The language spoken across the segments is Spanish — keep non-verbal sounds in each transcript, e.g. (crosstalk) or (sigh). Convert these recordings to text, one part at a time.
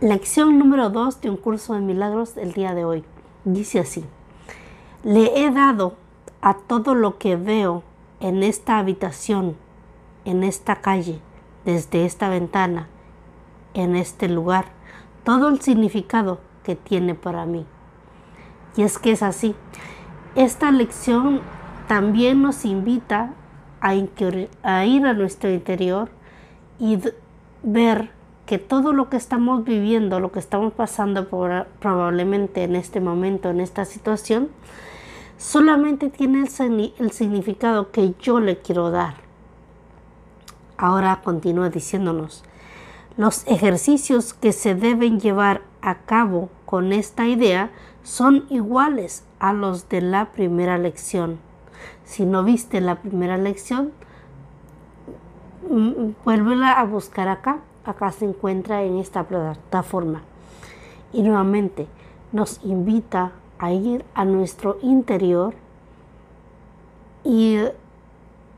Lección número 2 de un curso de milagros del día de hoy. Dice así, le he dado a todo lo que veo en esta habitación, en esta calle, desde esta ventana, en este lugar, todo el significado que tiene para mí. Y es que es así. Esta lección también nos invita a, ir a nuestro interior y ver que todo lo que estamos viviendo, lo que estamos pasando por, probablemente en este momento, en esta situación, solamente tiene el, el significado que yo le quiero dar. Ahora continúa diciéndonos, los ejercicios que se deben llevar a cabo con esta idea son iguales a los de la primera lección. Si no viste la primera lección, mm, vuélvela a buscar acá acá se encuentra en esta plataforma. Y nuevamente nos invita a ir a nuestro interior y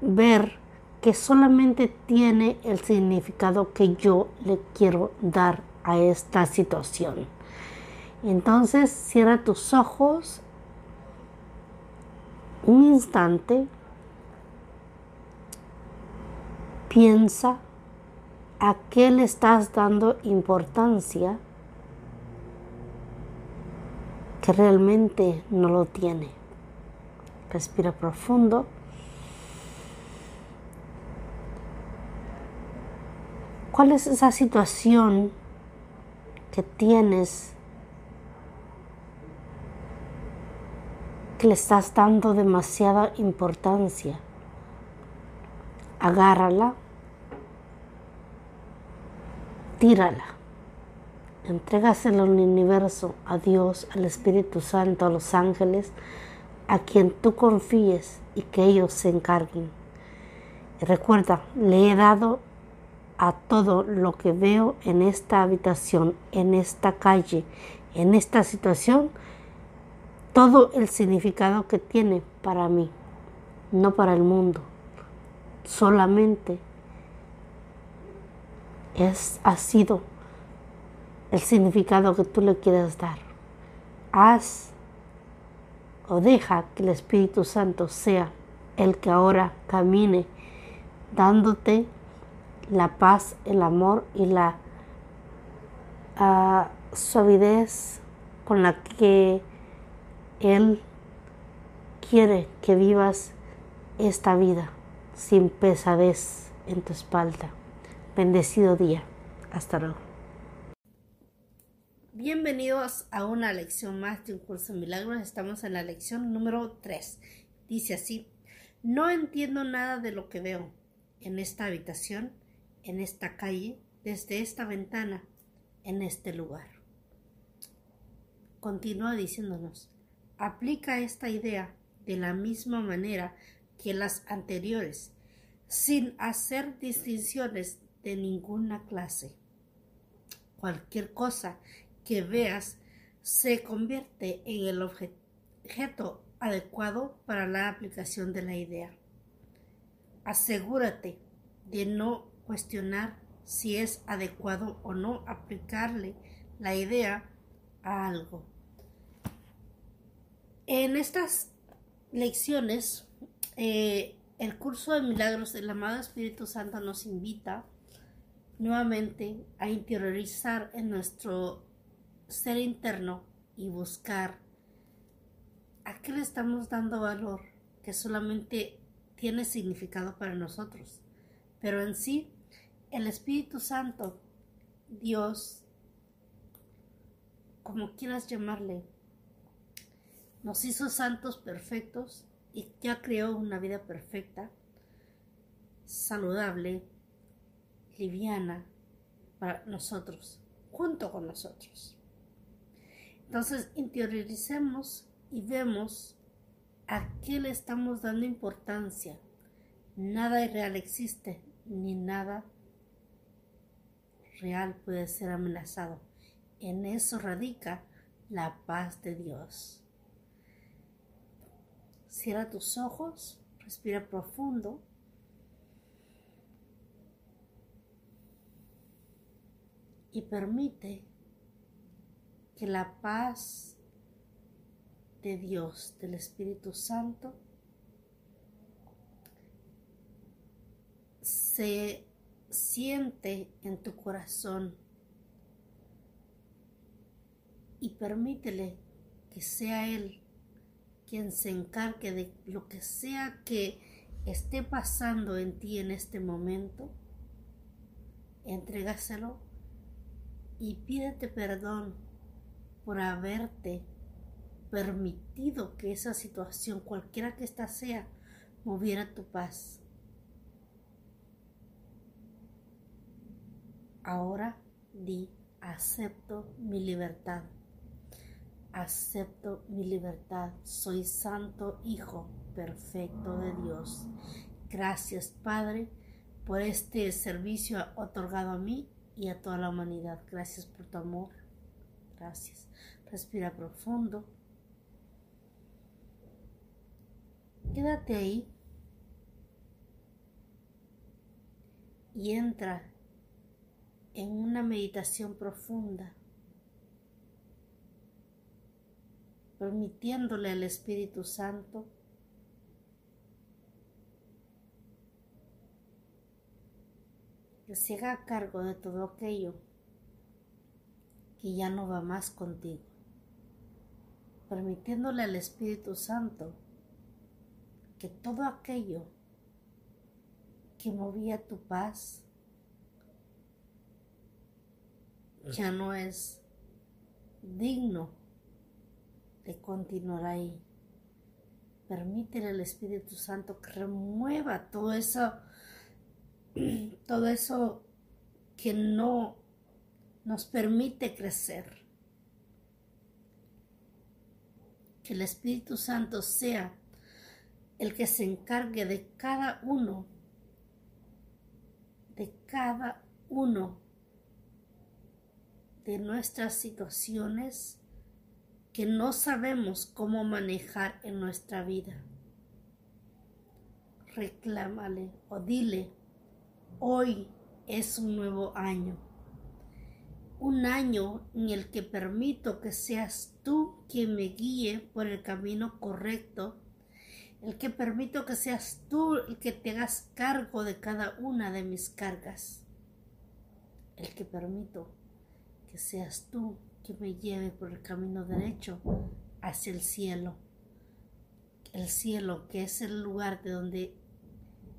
ver que solamente tiene el significado que yo le quiero dar a esta situación. Entonces cierra tus ojos un instante, piensa ¿A qué le estás dando importancia que realmente no lo tiene? Respira profundo. ¿Cuál es esa situación que tienes que le estás dando demasiada importancia? Agárrala tírala. Entrégaselo al universo, a Dios, al Espíritu Santo, a los ángeles, a quien tú confíes y que ellos se encarguen. Recuerda, le he dado a todo lo que veo en esta habitación, en esta calle, en esta situación, todo el significado que tiene para mí, no para el mundo, solamente es, ha sido el significado que tú le quieras dar. Haz o deja que el Espíritu Santo sea el que ahora camine dándote la paz, el amor y la uh, suavidez con la que Él quiere que vivas esta vida sin pesadez en tu espalda. Bendecido día. Hasta luego. Bienvenidos a una lección más de un curso de milagros. Estamos en la lección número 3. Dice así, no entiendo nada de lo que veo en esta habitación, en esta calle, desde esta ventana, en este lugar. Continúa diciéndonos, aplica esta idea de la misma manera que las anteriores, sin hacer distinciones de ninguna clase. Cualquier cosa que veas se convierte en el objeto adecuado para la aplicación de la idea. Asegúrate de no cuestionar si es adecuado o no aplicarle la idea a algo. En estas lecciones, eh, el curso de milagros del amado Espíritu Santo nos invita nuevamente a interiorizar en nuestro ser interno y buscar a qué le estamos dando valor que solamente tiene significado para nosotros. Pero en sí, el Espíritu Santo, Dios, como quieras llamarle, nos hizo santos perfectos y ya creó una vida perfecta, saludable, liviana para nosotros, junto con nosotros. Entonces interioricemos y vemos a qué le estamos dando importancia. Nada irreal existe, ni nada real puede ser amenazado. En eso radica la paz de Dios. Cierra tus ojos, respira profundo y permite que la paz de Dios, del Espíritu Santo, se siente en tu corazón y permítele que sea Él quien se encargue de lo que sea que esté pasando en ti en este momento. Entrégaselo y pídete perdón por haberte permitido que esa situación, cualquiera que ésta sea, moviera tu paz. Ahora di, acepto mi libertad. Acepto mi libertad. Soy santo Hijo perfecto de Dios. Gracias, Padre, por este servicio otorgado a mí y a toda la humanidad. Gracias por tu amor. Gracias. Respira profundo. Quédate ahí y entra en una meditación profunda, permitiéndole al Espíritu Santo que se haga cargo de todo aquello que ya no va más contigo, permitiéndole al Espíritu Santo que todo aquello que movía tu paz ya no es digno de continuar ahí. Permítele al Espíritu Santo que remueva todo eso, (clears throat) todo eso que no nos permite crecer. Que el Espíritu Santo sea el que se encargue de cada uno, de cada uno de nuestras situaciones que no sabemos cómo manejar en nuestra vida. Reclámale o dile, hoy es un nuevo año, un año en el que permito que seas tú quien me guíe por el camino correcto, el que permito que seas tú el que te hagas cargo de cada una de mis cargas, el que permito que seas tú que me lleve por el camino derecho hacia el cielo. El cielo que es el lugar de donde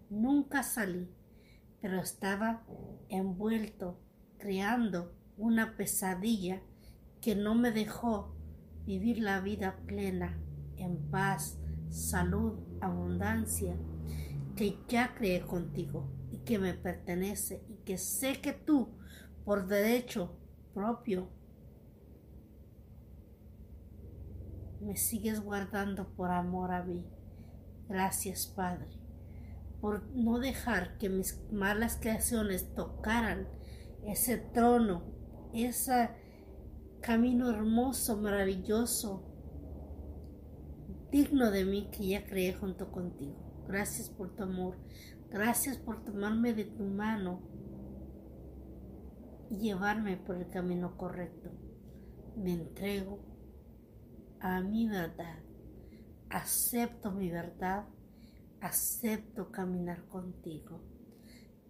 nunca salí, pero estaba envuelto, creando una pesadilla que no me dejó vivir la vida plena, en paz, salud, abundancia, que ya creé contigo y que me pertenece y que sé que tú, por derecho, propio. Me sigues guardando por amor a mí. Gracias, Padre, por no dejar que mis malas creaciones tocaran ese trono, ese camino hermoso, maravilloso, digno de mí que ya creé junto contigo. Gracias por tu amor. Gracias por tomarme de tu mano llevarme por el camino correcto. Me entrego a mi verdad. Acepto mi verdad. Acepto caminar contigo.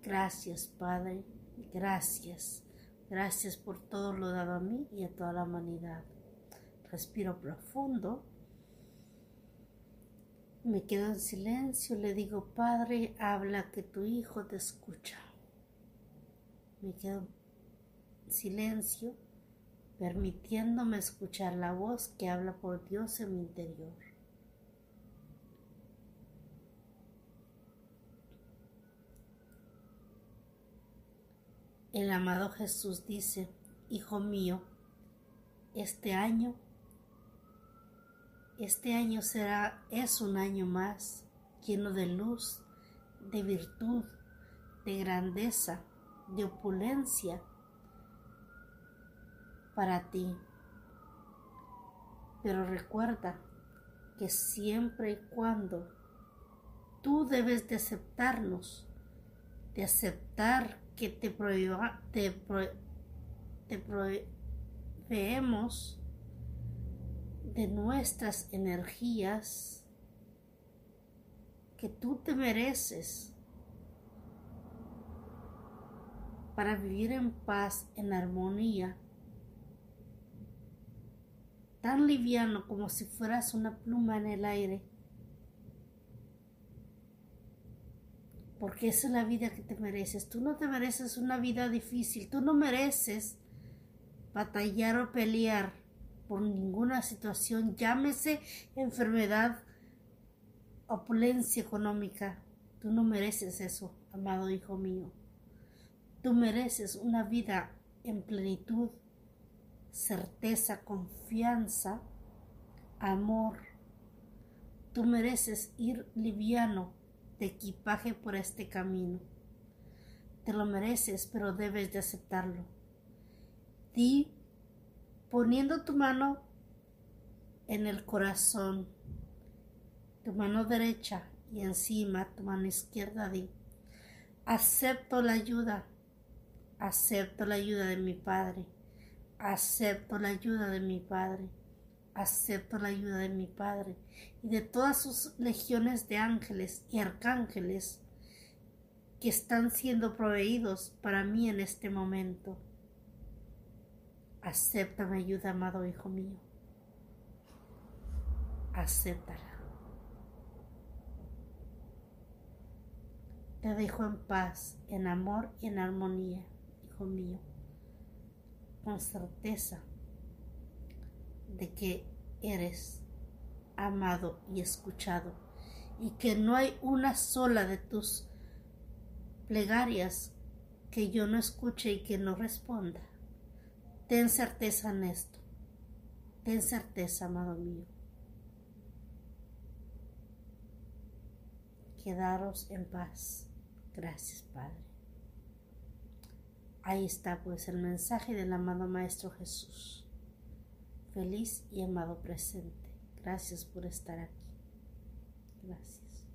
Gracias, Padre. Gracias. Gracias por todo lo dado a mí y a toda la humanidad. Respiro profundo. Me quedo en silencio. Le digo, Padre, habla que tu Hijo te escucha. Me quedo silencio, permitiéndome escuchar la voz que habla por Dios en mi interior. El amado Jesús dice, Hijo mío, este año, este año será, es un año más lleno de luz, de virtud, de grandeza, de opulencia, para ti. Pero recuerda que siempre y cuando tú debes de aceptarnos, de aceptar que te, proveemos de nuestras energías que tú te mereces para vivir en paz, en armonía, tan liviano como si fueras una pluma en el aire. Porque es la vida que te mereces. Tú no te mereces una vida difícil. Tú no mereces batallar o pelear por ninguna situación, llámese enfermedad, opulencia económica. Tú no mereces eso, amado hijo mío. Tú mereces una vida en plenitud, certeza, confianza, amor. Tú mereces ir liviano equipaje por este camino. Te lo mereces, pero debes de aceptarlo. Di poniendo tu mano en el corazón, tu mano derecha y encima tu mano izquierda, di, acepto la ayuda Acepto la ayuda de mi Padre. Acepto la ayuda de mi Padre. Acepto la ayuda de mi Padre y de todas sus legiones de ángeles y arcángeles que están siendo proveídos para mí en este momento. Acepta mi ayuda, amado Hijo mío. Acéptala. Te dejo en paz, en amor y en armonía mío, con certeza de que eres amado y escuchado y que no hay una sola de tus plegarias que yo no escuche y que no responda. Ten certeza en esto. Ten certeza, amado mío. Quedaros en paz. Gracias, Padre. Ahí está pues el mensaje del amado Maestro Jesús. Feliz y amado presente. Gracias por estar aquí. Gracias.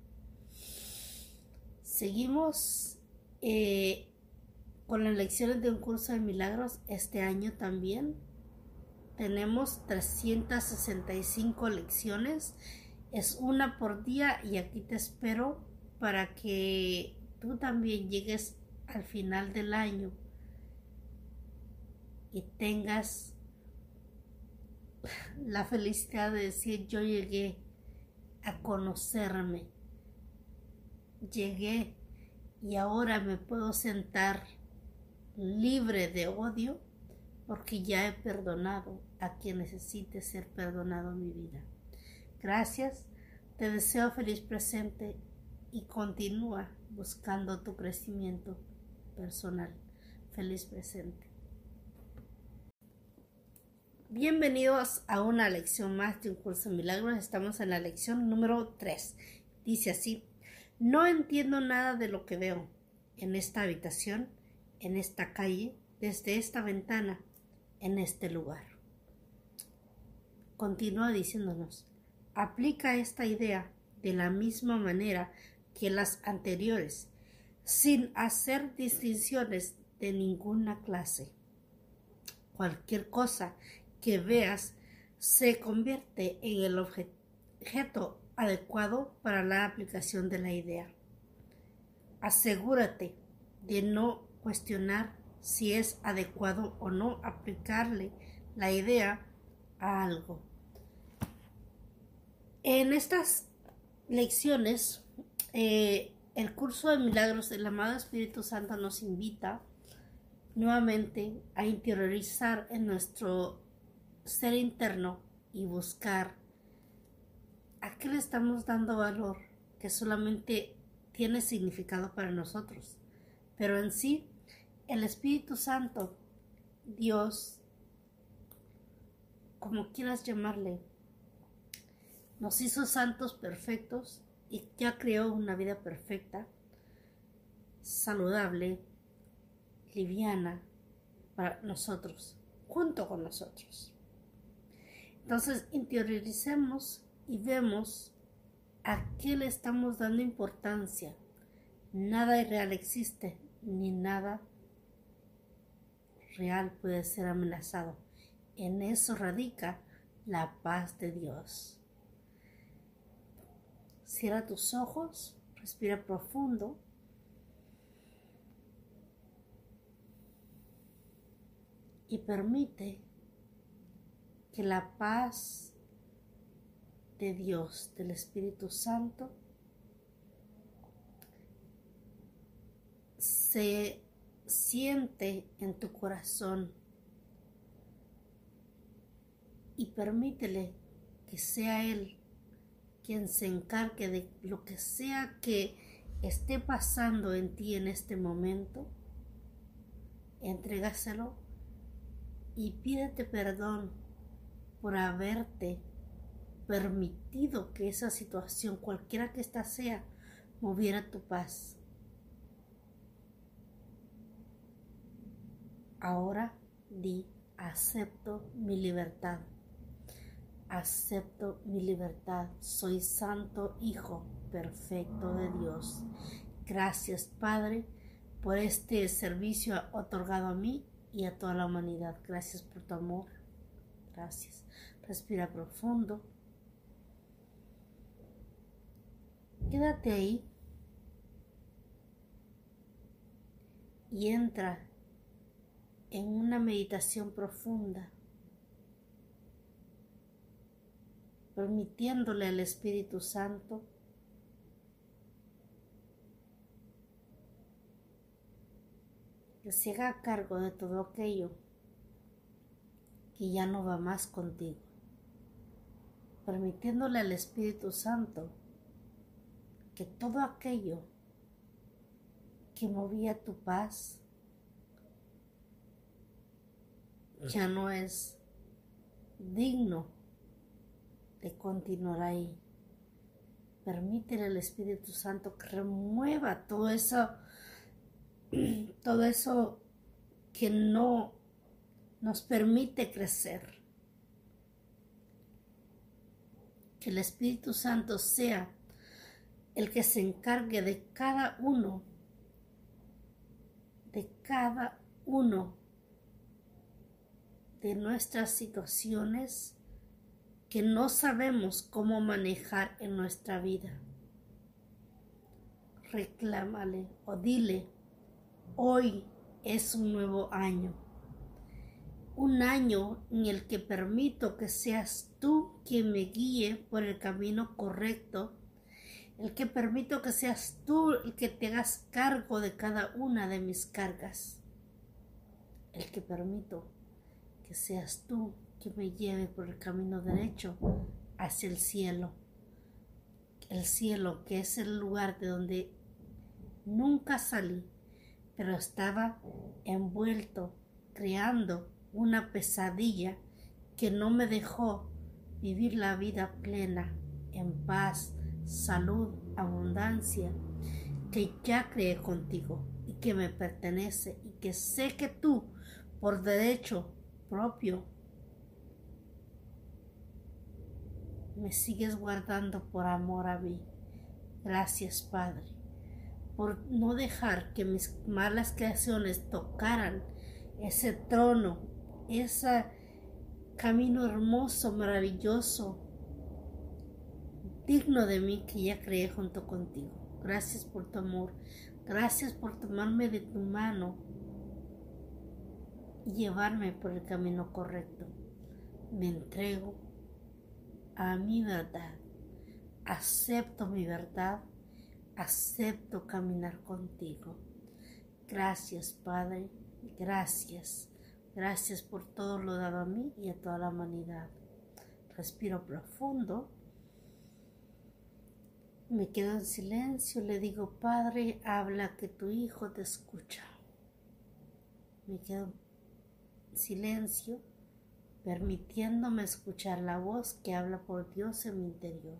Seguimos eh, con las lecciones de un curso de milagros este año también. Tenemos 365 lecciones. Es una por día y aquí te espero para que tú también llegues al final del año y tengas la felicidad de decir yo llegué a conocerme, llegué y ahora me puedo sentar libre de odio porque ya he perdonado a quien necesite ser perdonado en mi vida. Gracias, te deseo feliz presente y continúa buscando tu crecimiento personal. Feliz presente. Bienvenidos a una lección más de un curso de milagros. Estamos en la lección número 3. Dice así, no entiendo nada de lo que veo en esta habitación, en esta calle, desde esta ventana, en este lugar. Continúa diciéndonos, aplica esta idea de la misma manera que las anteriores, sin hacer distinciones de ninguna clase. Cualquier cosa que veas se convierte en el objeto adecuado para la aplicación de la idea. Asegúrate de no cuestionar si es adecuado o no aplicarle la idea a algo. En estas lecciones, eh, el curso de milagros del amado Espíritu Santo nos invita nuevamente a interiorizar en nuestro ser interno y buscar a qué le estamos dando valor que solamente tiene significado para nosotros. Pero en sí, el Espíritu Santo, Dios, como quieras llamarle, nos hizo santos perfectos y ya creó una vida perfecta, saludable, liviana para nosotros, junto con nosotros. Entonces interioricemos y vemos a qué le estamos dando importancia. Nada irreal existe, ni nada real puede ser amenazado. En eso radica la paz de Dios. Cierra tus ojos, respira profundo. Y permite que la paz de Dios, del Espíritu Santo, se siente en tu corazón y permítele que sea Él quien se encargue de lo que sea que esté pasando en ti en este momento. Entrégaselo y pídete perdón por haberte permitido que esa situación, cualquiera que ésta sea, moviera tu paz. Ahora di, acepto mi libertad. Acepto mi libertad. Soy santo Hijo perfecto de Dios. Gracias Padre por este servicio otorgado a mí y a toda la humanidad. Gracias por tu amor. Gracias. Respira profundo. Quédate ahí y entra en una meditación profunda, permitiéndole al Espíritu Santo que se haga cargo de todo aquello que ya no va más contigo, permitiéndole al Espíritu Santo que todo aquello que movía tu paz, ya no es digno de continuar ahí. Permítele al Espíritu Santo que remueva todo eso, (clears throat) todo eso que no nos permite crecer. Que el Espíritu Santo sea el que se encargue de cada uno, de cada uno de nuestras situaciones que no sabemos cómo manejar en nuestra vida. Reclámale o dile, hoy es un nuevo año, un año en el que permito que seas tú quien me guíe por el camino correcto, el que permito que seas tú el que te hagas cargo de cada una de mis cargas, el que permito que seas tú que me lleve por el camino derecho hacia el cielo. El cielo que es el lugar de donde nunca salí, pero estaba envuelto, creando una pesadilla que no me dejó vivir la vida plena, en paz, salud, abundancia, que ya creé contigo y que me pertenece y que sé que tú, por derecho, propio. Me sigues guardando por amor a mí. Gracias, Padre, por no dejar que mis malas creaciones tocaran ese trono, ese camino hermoso, maravilloso, digno de mí que ya creé junto contigo. Gracias por tu amor. Gracias por tomarme de tu mano llevarme por el camino correcto. Me entrego a mi verdad. Acepto mi verdad. Acepto caminar contigo. Gracias, Padre. Gracias. Gracias por todo lo dado a mí y a toda la humanidad. Respiro profundo. Me quedo en silencio. Le digo, Padre, habla que tu Hijo te escucha. Me quedo silencio, permitiéndome escuchar la voz que habla por Dios en mi interior.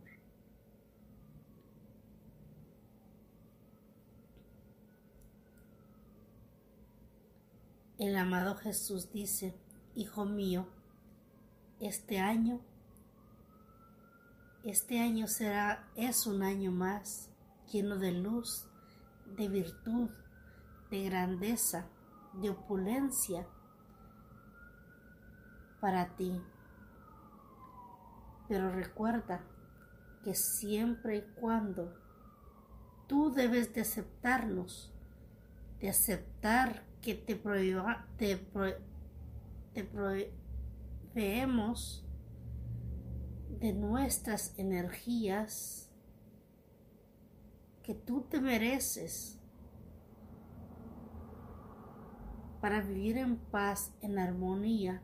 El amado Jesús dice, Hijo mío, este año, este año será, es un año más lleno de luz, de virtud, de grandeza, de opulencia, para ti. Pero recuerda que siempre y cuando tú debes de aceptarnos, de aceptar que te, proveemos de nuestras energías que tú te mereces para vivir en paz, en armonía,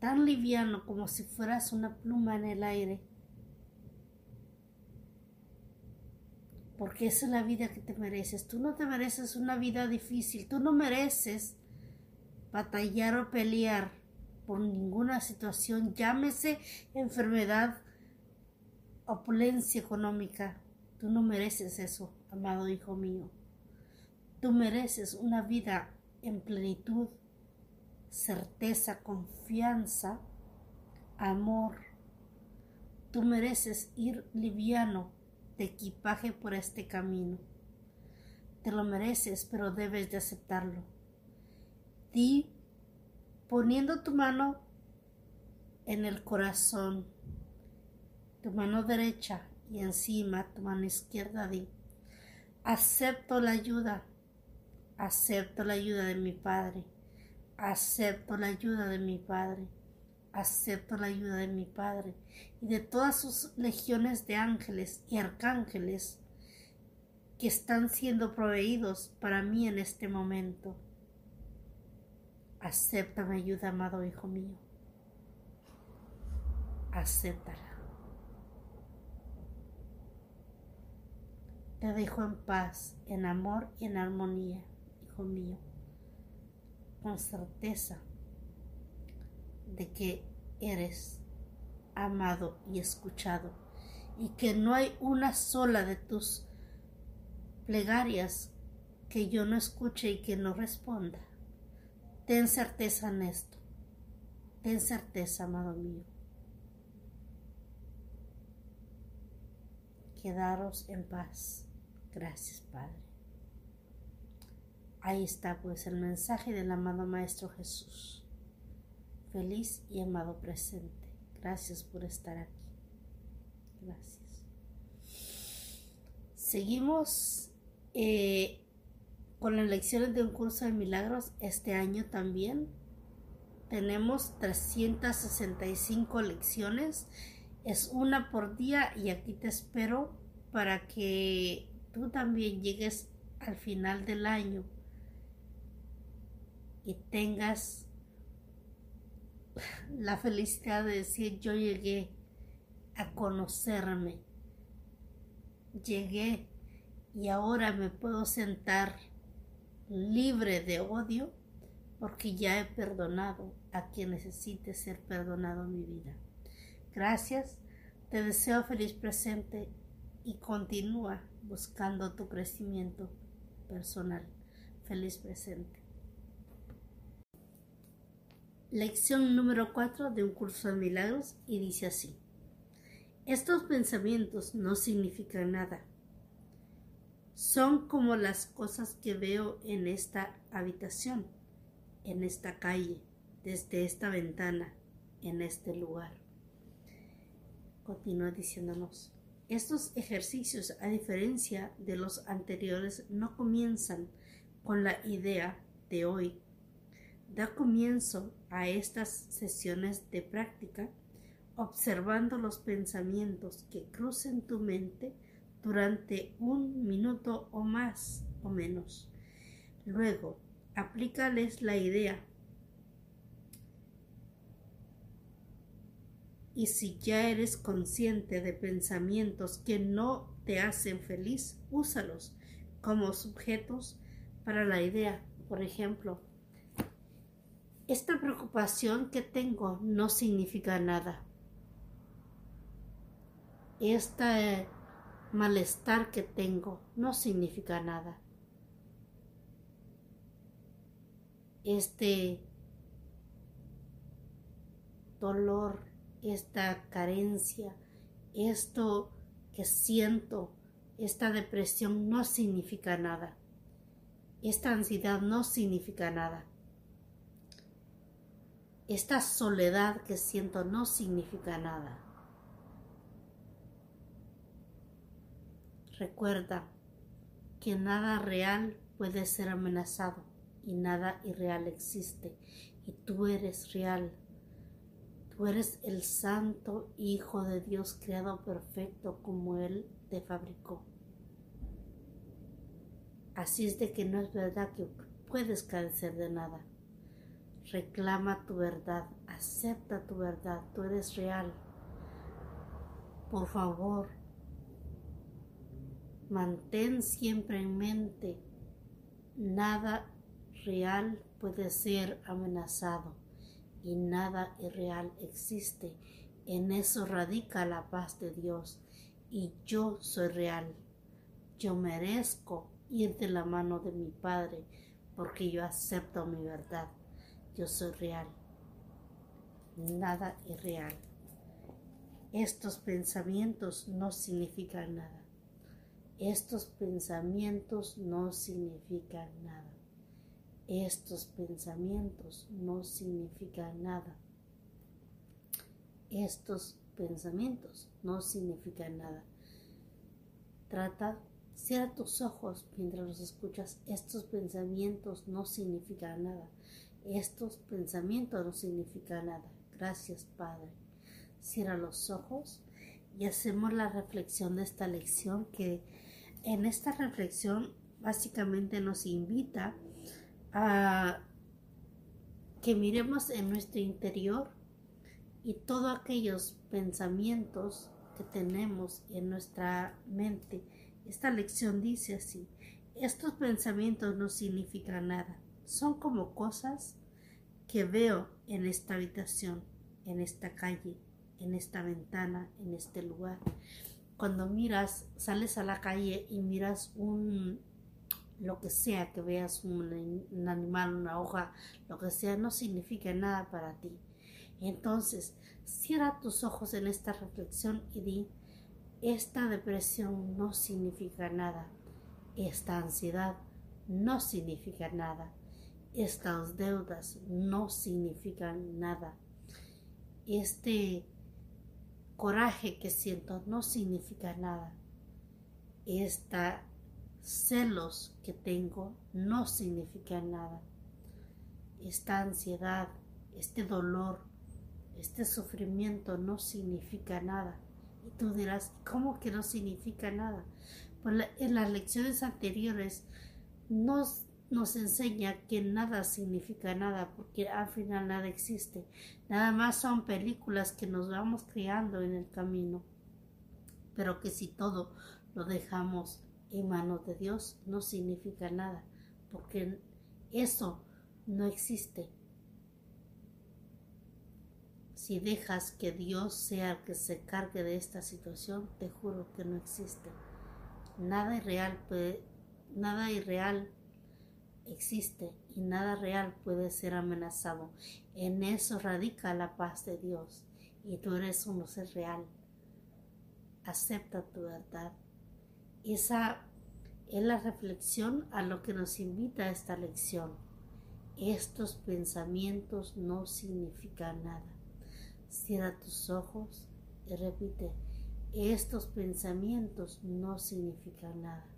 tan liviano como si fueras una pluma en el aire. Porque es la vida que te mereces. Tú no te mereces una vida difícil. Tú no mereces batallar o pelear por ninguna situación, llámese enfermedad, opulencia económica. Tú no mereces eso, amado hijo mío. Tú mereces una vida en plenitud, certeza, confianza, amor. Tú mereces ir liviano de equipaje por este camino. Te lo mereces, pero debes de aceptarlo. Di poniendo tu mano en el corazón, tu mano derecha y encima tu mano izquierda, di, acepto la ayuda Acepto la ayuda de mi Padre. Acepto la ayuda de mi Padre. Acepto la ayuda de mi Padre y de todas sus legiones de ángeles y arcángeles que están siendo proveídos para mí en este momento. Acepta mi ayuda, amado Hijo mío. Acéptala. Te dejo en paz, en amor y en armonía hijo mío, con certeza de que eres amado y escuchado y que no hay una sola de tus plegarias que yo no escuche y que no responda. Ten certeza en esto. Ten certeza, amado mío. Quedaros en paz. Gracias, Padre. Ahí está pues el mensaje del amado Maestro Jesús. Feliz y amado presente. Gracias por estar aquí. Gracias. Seguimos eh, con las lecciones de un curso de milagros este año también. Tenemos 365 lecciones. Es una por día y aquí te espero para que tú también llegues al final del año y tengas la felicidad de decir yo llegué a conocerme, llegué y ahora me puedo sentar libre de odio porque ya he perdonado a quien necesite ser perdonado en mi vida. Gracias, te deseo feliz presente y continúa buscando tu crecimiento personal. Feliz presente. Lección número 4 de un curso de milagros y dice así. Estos pensamientos no significan nada. Son como las cosas que veo en esta habitación, en esta calle, desde esta ventana, en este lugar. Continúa diciéndonos. Estos ejercicios, a diferencia de los anteriores, no comienzan con la idea de hoy Da comienzo a estas sesiones de práctica observando los pensamientos que crucen tu mente durante un minuto o más o menos. Luego, aplícales la idea. Y si ya eres consciente de pensamientos que no te hacen feliz, úsalos como sujetos para la idea. Por ejemplo, esta preocupación que tengo no significa nada. Este malestar que tengo no significa nada. Este dolor, esta carencia, esto que siento, esta depresión no significa nada. Esta ansiedad no significa nada esta soledad que siento no significa nada. Recuerda que nada real puede ser amenazado y nada irreal existe y tú eres real. Tú eres el santo Hijo de Dios creado perfecto como Él te fabricó. Así es de que no es verdad que puedes carecer de nada. Reclama tu verdad, acepta tu verdad, tú eres real. Por favor, mantén siempre en mente, nada real puede ser amenazado y nada irreal existe. En eso radica la paz de Dios y yo soy real. Yo merezco ir de la mano de mi Padre porque yo acepto mi verdad. Yo soy real. Nada irreal. Estos pensamientos no significan nada. Estos pensamientos no significan nada. Estos pensamientos no significan nada. Estos pensamientos no significan nada. Trata, cierra tus ojos mientras los escuchas. Estos pensamientos no significan nada. Estos pensamientos no significan nada. Gracias, Padre. Cierra los ojos y hacemos la reflexión de esta lección que en esta reflexión básicamente nos invita a que miremos en nuestro interior y todos aquellos pensamientos que tenemos en nuestra mente. Esta lección dice así, estos pensamientos no significan nada, son como cosas que veo en esta habitación, en esta calle, en esta ventana, en este lugar. Cuando miras, sales a la calle y miras un lo que sea que veas un, animal, una hoja, lo que sea, no significa nada para ti. Entonces, cierra tus ojos en esta reflexión y di, esta depresión no significa nada, esta ansiedad no significa nada, estas deudas no significan nada, este coraje que siento no significa nada, esta celos que tengo no significan nada. Esta ansiedad, este dolor, este sufrimiento no significa nada. Y tú dirás, ¿cómo que no significa nada? Pues en las lecciones anteriores nos, nos enseña que nada significa nada, porque al final nada existe. Nada más son películas que nos vamos creando en el camino. Pero que si todo lo dejamos en manos de Dios no significa nada, porque eso no existe. Si dejas que Dios sea el que se cargue de esta situación, te juro que no existe. Nada irreal nada irreal existe y nada real puede ser amenazado. En eso radica la paz de Dios y tú eres un ser real. Acepta tu verdad esa es la reflexión a lo que nos invita esta lección. Estos pensamientos no significan nada. Cierra tus ojos y repite, estos pensamientos no significan nada.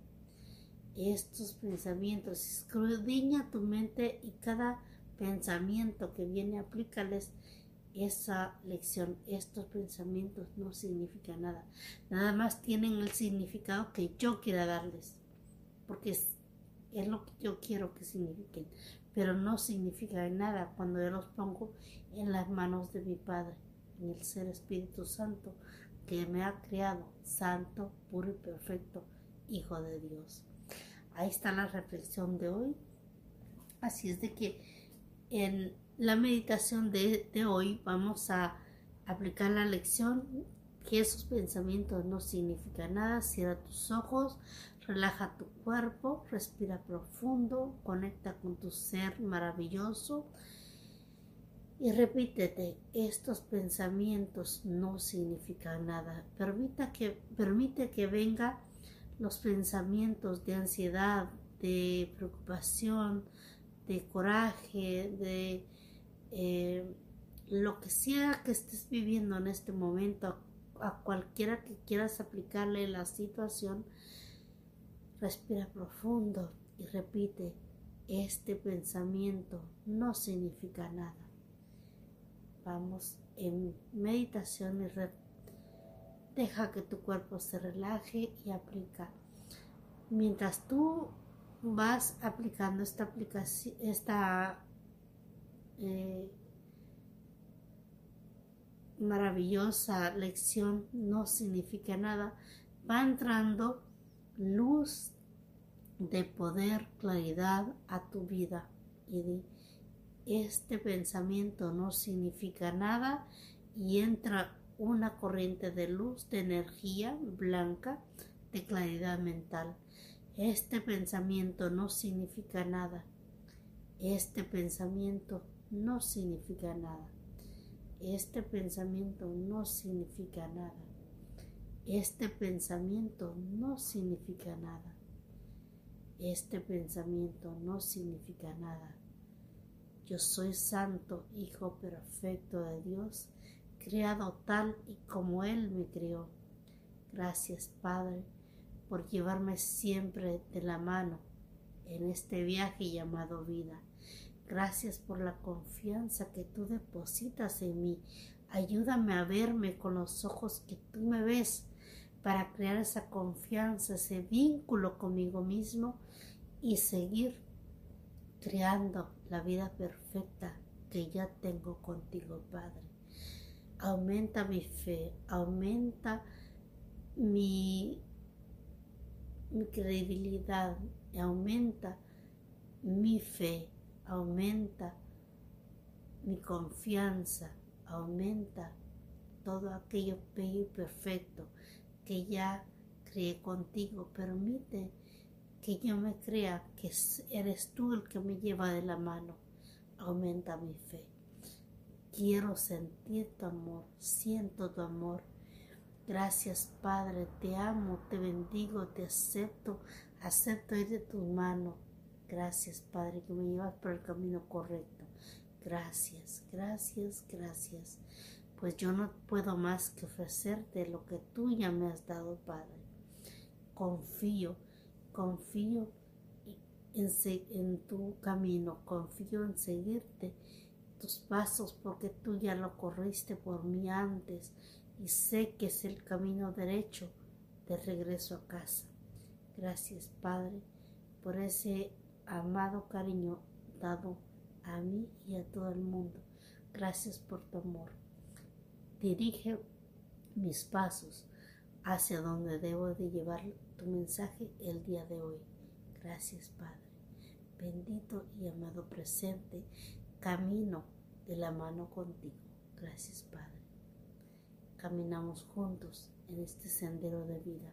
Estos pensamientos, escudriña tu mente y cada pensamiento que viene, aplícales esa lección, estos pensamientos no significan nada. Nada más tienen el significado que yo quiera darles. Porque es, lo que yo quiero que signifiquen. Pero no significa nada cuando yo los pongo en las manos de mi Padre, en el Ser Espíritu Santo, que me ha creado santo, puro y perfecto, Hijo de Dios. Ahí está la reflexión de hoy. Así es de que en la meditación de, hoy vamos a aplicar la lección que esos pensamientos no significan nada. Cierra tus ojos, relaja tu cuerpo, respira profundo, conecta con tu ser maravilloso y repítete, estos pensamientos no significan nada. Permita que, permite que vengan los pensamientos de ansiedad, de preocupación, de coraje, de eh, lo que sea que estés viviendo en este momento, a cualquiera que quieras aplicarle la situación, respira profundo y repite, este pensamiento no significa nada. Vamos en meditación y deja que tu cuerpo se relaje y aplica. Mientras tú vas aplicando esta aplicación, esta eh, maravillosa lección no significa nada, va entrando luz de poder, claridad a tu vida y este pensamiento no significa nada y entra una corriente de luz, de energía blanca, de claridad mental. Este pensamiento no significa nada. Este pensamiento no significa nada. Este pensamiento no significa nada. Este pensamiento no significa nada. Este pensamiento no significa nada. Yo soy santo, hijo perfecto de Dios, creado tal y como Él me creó. Gracias, Padre, por llevarme siempre de la mano en este viaje llamado vida. Gracias por la confianza que tú depositas en mí. Ayúdame a verme con los ojos que tú me ves para crear esa confianza, ese vínculo conmigo mismo y seguir creando la vida perfecta que ya tengo contigo, Padre. Aumenta mi fe, aumenta mi, credibilidad, aumenta mi fe aumenta mi confianza, aumenta todo aquello bello y perfecto que ya creé contigo. Permite que yo me crea que eres tú el que me lleva de la mano. Aumenta mi fe. Quiero sentir tu amor, siento tu amor. Gracias Padre, te amo, te bendigo, te acepto, acepto ir de tu mano Gracias, Padre, que me llevas por el camino correcto. Gracias, gracias, gracias. Pues yo no puedo más que ofrecerte lo que tú ya me has dado, Padre. Confío, confío en, en tu camino, confío en seguirte tus pasos porque tú ya lo corriste por mí antes y sé que es el camino derecho de regreso a casa. Gracias, Padre, por ese amado cariño dado a mí y a todo el mundo. Gracias por tu amor. Dirige mis pasos hacia donde debo de llevar tu mensaje el día de hoy. Gracias Padre. Bendito y amado presente, camino de la mano contigo. Gracias Padre. Caminamos juntos en este sendero de vida.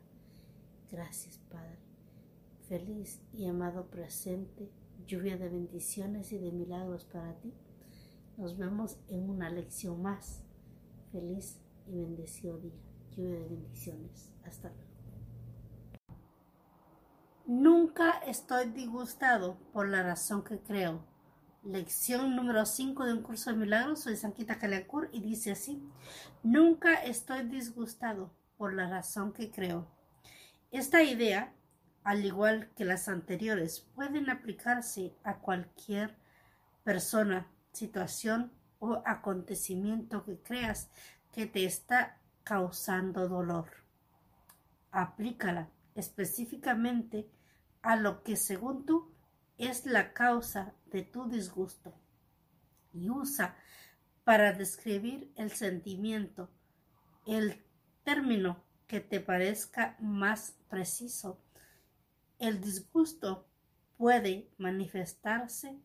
Gracias Padre feliz y amado presente, lluvia de bendiciones y de milagros para ti. Nos vemos en una lección más. Feliz y bendecido día. Lluvia de bendiciones. Hasta luego. Nunca estoy disgustado por la razón que creo. Lección número 5 de un curso de milagros. Soy Sanquita Caliacur y dice así. Nunca estoy disgustado por la razón que creo. Esta idea al igual que las anteriores, pueden aplicarse a cualquier persona, situación o acontecimiento que creas que te está causando dolor. Aplícala específicamente a lo que según tú es la causa de tu disgusto y usa para describir el sentimiento el término que te parezca más preciso. El disgusto puede manifestarse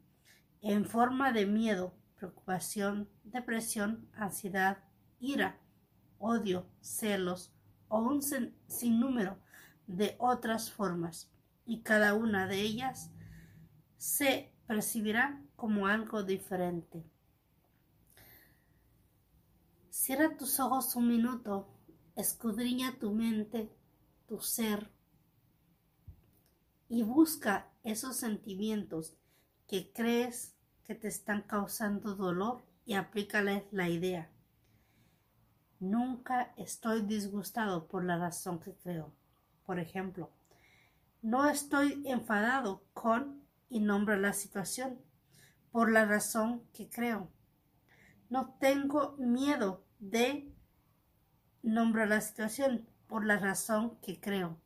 en forma de miedo, preocupación, depresión, ansiedad, ira, odio, celos o un sinnúmero de otras formas, y cada una de ellas se percibirá como algo diferente. Cierra tus ojos un minuto, escudriña tu mente, tu ser, y busca esos sentimientos que crees que te están causando dolor y aplícale la idea. Nunca estoy disgustado por la razón que creo. Por ejemplo, no estoy enfadado con y nombra la situación por la razón que creo. No tengo miedo de nombrar la situación por la razón que creo.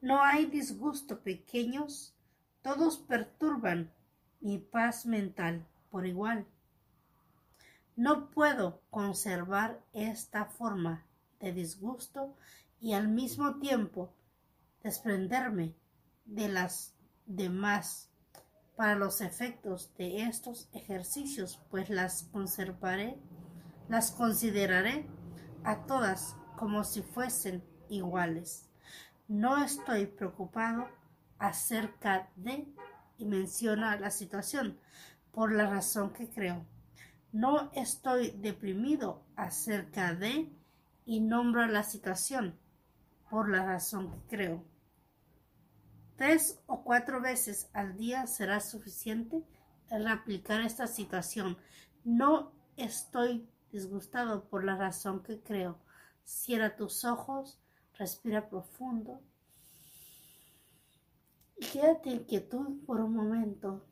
No hay disgusto pequeños, todos perturban mi paz mental por igual. No puedo conservar esta forma de disgusto y al mismo tiempo desprenderme de las demás para los efectos de estos ejercicios, pues las conservaré, las consideraré a todas como si fuesen iguales. No estoy preocupado acerca de y menciona la situación por la razón que creo. No estoy deprimido acerca de y nombra la situación por la razón que creo. Tres o cuatro veces al día será suficiente el aplicar esta situación. No estoy disgustado por la razón que creo. Cierra tus ojos, respira profundo y quédate en quietud por un momento,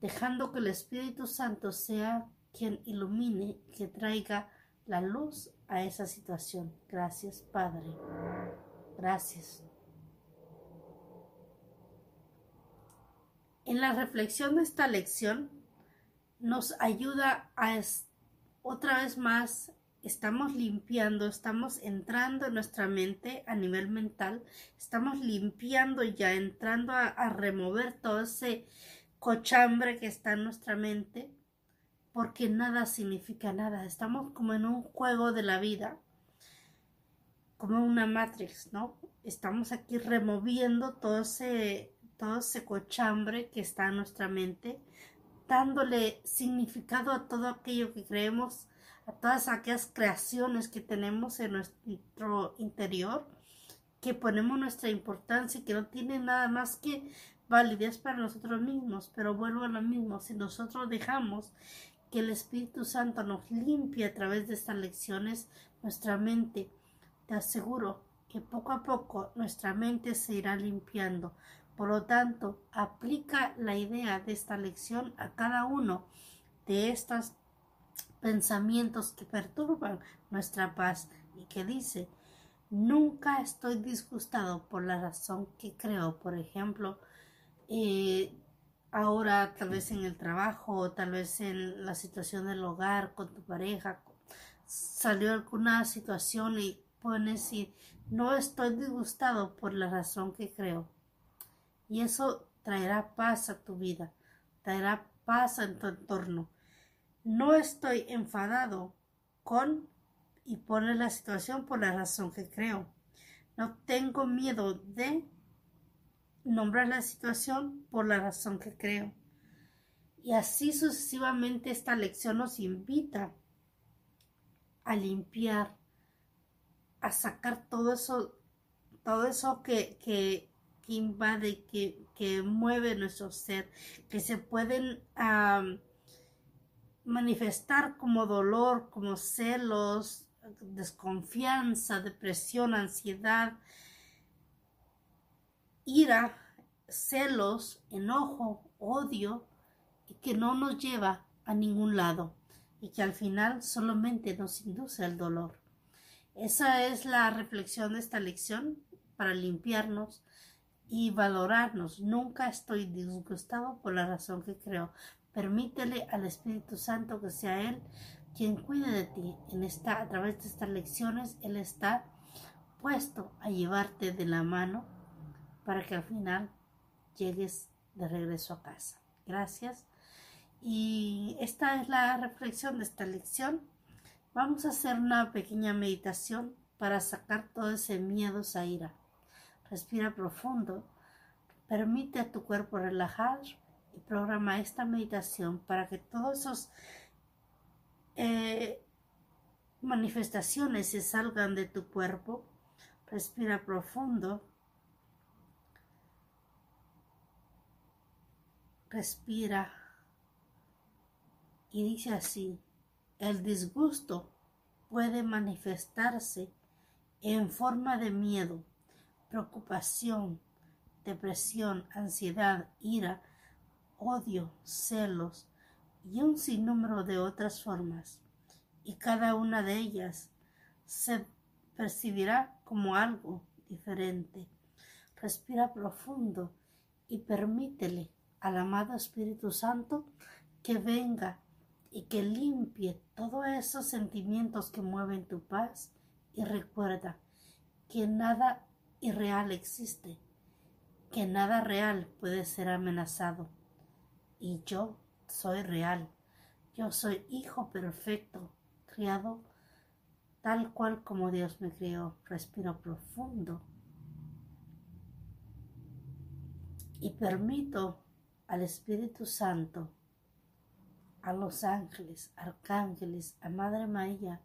dejando que el Espíritu Santo sea quien ilumine, que traiga la luz a esa situación. Gracias, Padre. Gracias. En la reflexión de esta lección nos ayuda a otra vez más estamos limpiando, estamos entrando en nuestra mente a nivel mental, estamos limpiando ya, entrando a, remover todo ese cochambre que está en nuestra mente, porque nada significa nada, estamos como en un juego de la vida, como una Matrix, ¿no? Estamos aquí removiendo todo ese, todo ese cochambre que está en nuestra mente, dándole significado a todo aquello que creemos a todas aquellas creaciones que tenemos en nuestro interior, que ponemos nuestra importancia y que no tienen nada más que validez para nosotros mismos. Pero vuelvo a lo mismo, si nosotros dejamos que el Espíritu Santo nos limpie a través de estas lecciones nuestra mente, te aseguro que poco a poco nuestra mente se irá limpiando. Por lo tanto, aplica la idea de esta lección a cada uno de estas pensamientos que perturban nuestra paz y que dice nunca estoy disgustado por la razón que creo por ejemplo eh, ahora tal vez en el trabajo o tal vez en la situación del hogar con tu pareja salió alguna situación y pones y no estoy disgustado por la razón que creo y eso traerá paz a tu vida traerá paz en tu entorno no estoy enfadado con y pone la situación por la razón que creo. No tengo miedo de nombrar la situación por la razón que creo. Y así sucesivamente esta lección nos invita a limpiar, a sacar todo eso, todo eso que, que, invade, que, que, mueve nuestro ser, que se pueden manifestar como dolor, como celos, desconfianza, depresión, ansiedad, ira, celos, enojo, odio, y que no nos lleva a ningún lado y que al final solamente nos induce al dolor. Esa es la reflexión de esta lección para limpiarnos y valorarnos. Nunca estoy disgustado por la razón que creo. Permítele al Espíritu Santo que sea Él quien cuide de ti. En esta, a través de estas lecciones, Él está puesto a llevarte de la mano para que al final llegues de regreso a casa. Gracias. Y esta es la reflexión de esta lección. Vamos a hacer una pequeña meditación para sacar todo ese miedo, esa ira. Respira profundo. Permite a tu cuerpo relajar y programa esta meditación para que todas esas eh, manifestaciones se salgan de tu cuerpo. Respira profundo. Respira Y dice así, el disgusto puede manifestarse en forma de miedo, preocupación, depresión, ansiedad, ira, odio, celos y un sinnúmero de otras formas. Y cada una de ellas se percibirá como algo diferente. Respira profundo y permítele al amado Espíritu Santo que venga y que limpie todos esos sentimientos que mueven tu paz y recuerda que nada irreal existe, que nada real puede ser amenazado. Y yo soy real, yo soy hijo perfecto, criado tal cual como Dios me crió. Respiro profundo y permito al Espíritu Santo, a los ángeles, arcángeles, a Madre María,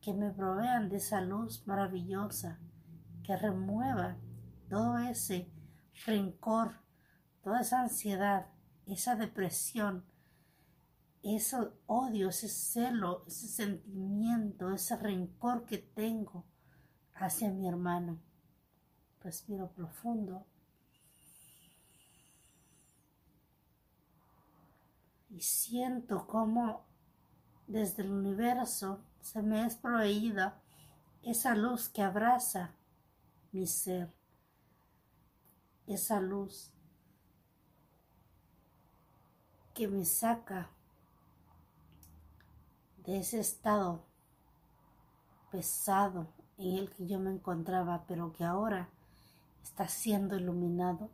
que me provean de esa luz maravillosa que remueva todo ese rencor, toda esa ansiedad, esa depresión, ese odio, ese celo, ese sentimiento, ese rencor que tengo hacia mi hermano. Respiro profundo. y siento como desde el universo se me es proveída esa luz que abraza mi ser, esa luz que me saca de ese estado pesado en el que yo me encontraba, pero que ahora está siendo iluminado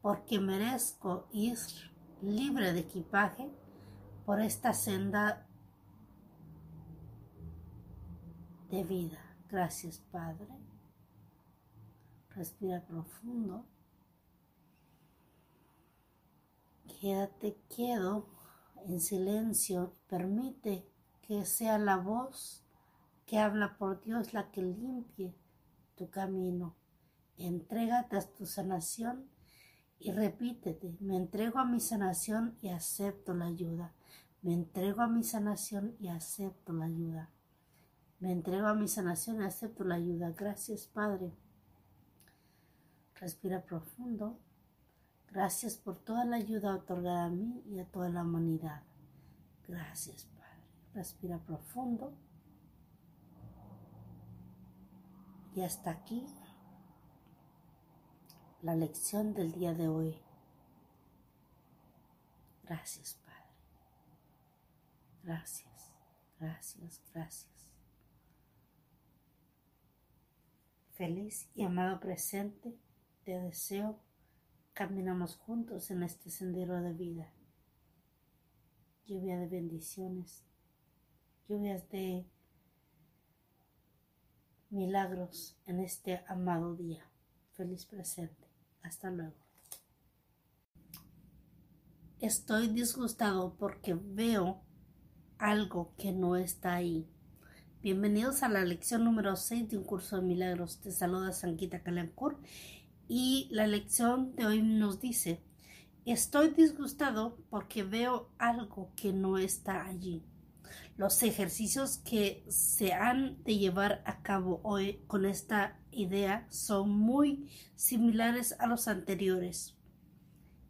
porque merezco ir libre de equipaje por esta senda de vida. Gracias, Padre. Respira profundo. Quédate quieto en silencio. Permite que sea la voz que habla por Dios la que limpie tu camino. Entrégate a tu sanación y repítete, me entrego a mi sanación y acepto la ayuda. Me entrego a mi sanación y acepto la ayuda. Me entrego a mi sanación y acepto la ayuda. Gracias, Padre. Respira profundo. Gracias por toda la ayuda otorgada a mí y a toda la humanidad. Gracias, Padre. Respira profundo. Y hasta aquí la lección del día de hoy. Gracias, Padre. Gracias, gracias, gracias. Feliz y amado presente, te deseo, caminamos juntos en este sendero de vida. Lluvia de bendiciones, lluvias de milagros en este amado día. Feliz presente. Hasta luego. Estoy disgustado porque veo algo que no está ahí. Bienvenidos a la lección número 6 de un curso de milagros. Te saluda Sanquita Calancur y la lección de hoy nos dice, estoy disgustado porque veo algo que no está allí. Los ejercicios que se han de llevar a cabo hoy con esta idea son muy similares a los anteriores.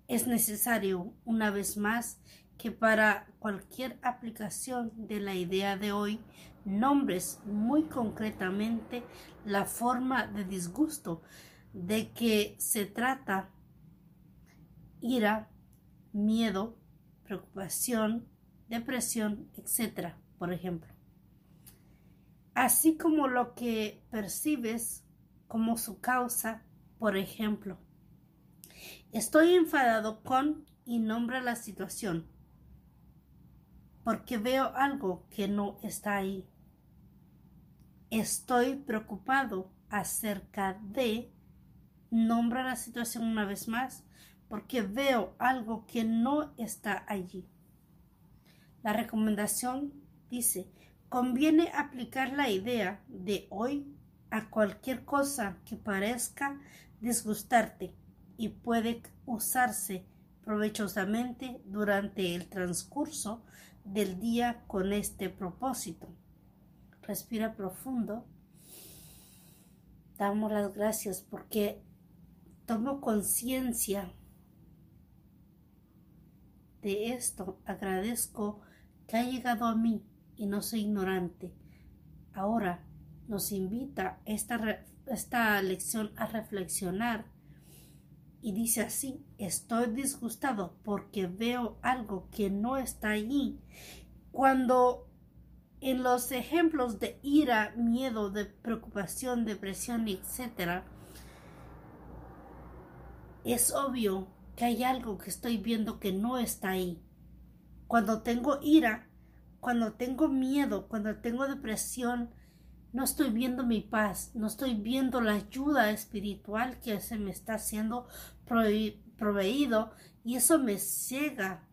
Es necesario, una vez más, que para cualquier aplicación de la idea de hoy nombres muy concretamente la forma de disgusto de que se trata ira, miedo, preocupación, depresión, etc. Por ejemplo. Así como lo que percibes como su causa, por ejemplo. Estoy enfadado con y nombra la situación porque veo algo que no está ahí. Estoy preocupado acerca de nombra la situación una vez más porque veo algo que no está allí. La recomendación dice, conviene aplicar la idea de hoy a cualquier cosa que parezca disgustarte y puede usarse provechosamente durante el transcurso del día con este propósito. Respira profundo. Damos las gracias porque tomo conciencia de esto. Agradezco que ha llegado a mí y no soy ignorante. Ahora nos invita esta, esta lección a reflexionar y dice así, estoy disgustado porque veo algo que no está allí. Cuando en los ejemplos de ira, miedo, de preocupación, depresión, etc., es obvio que hay algo que estoy viendo que no está ahí. Cuando tengo ira, cuando tengo miedo, cuando tengo depresión, no estoy viendo mi paz, no estoy viendo la ayuda espiritual que se me está siendo proveído y eso me ciega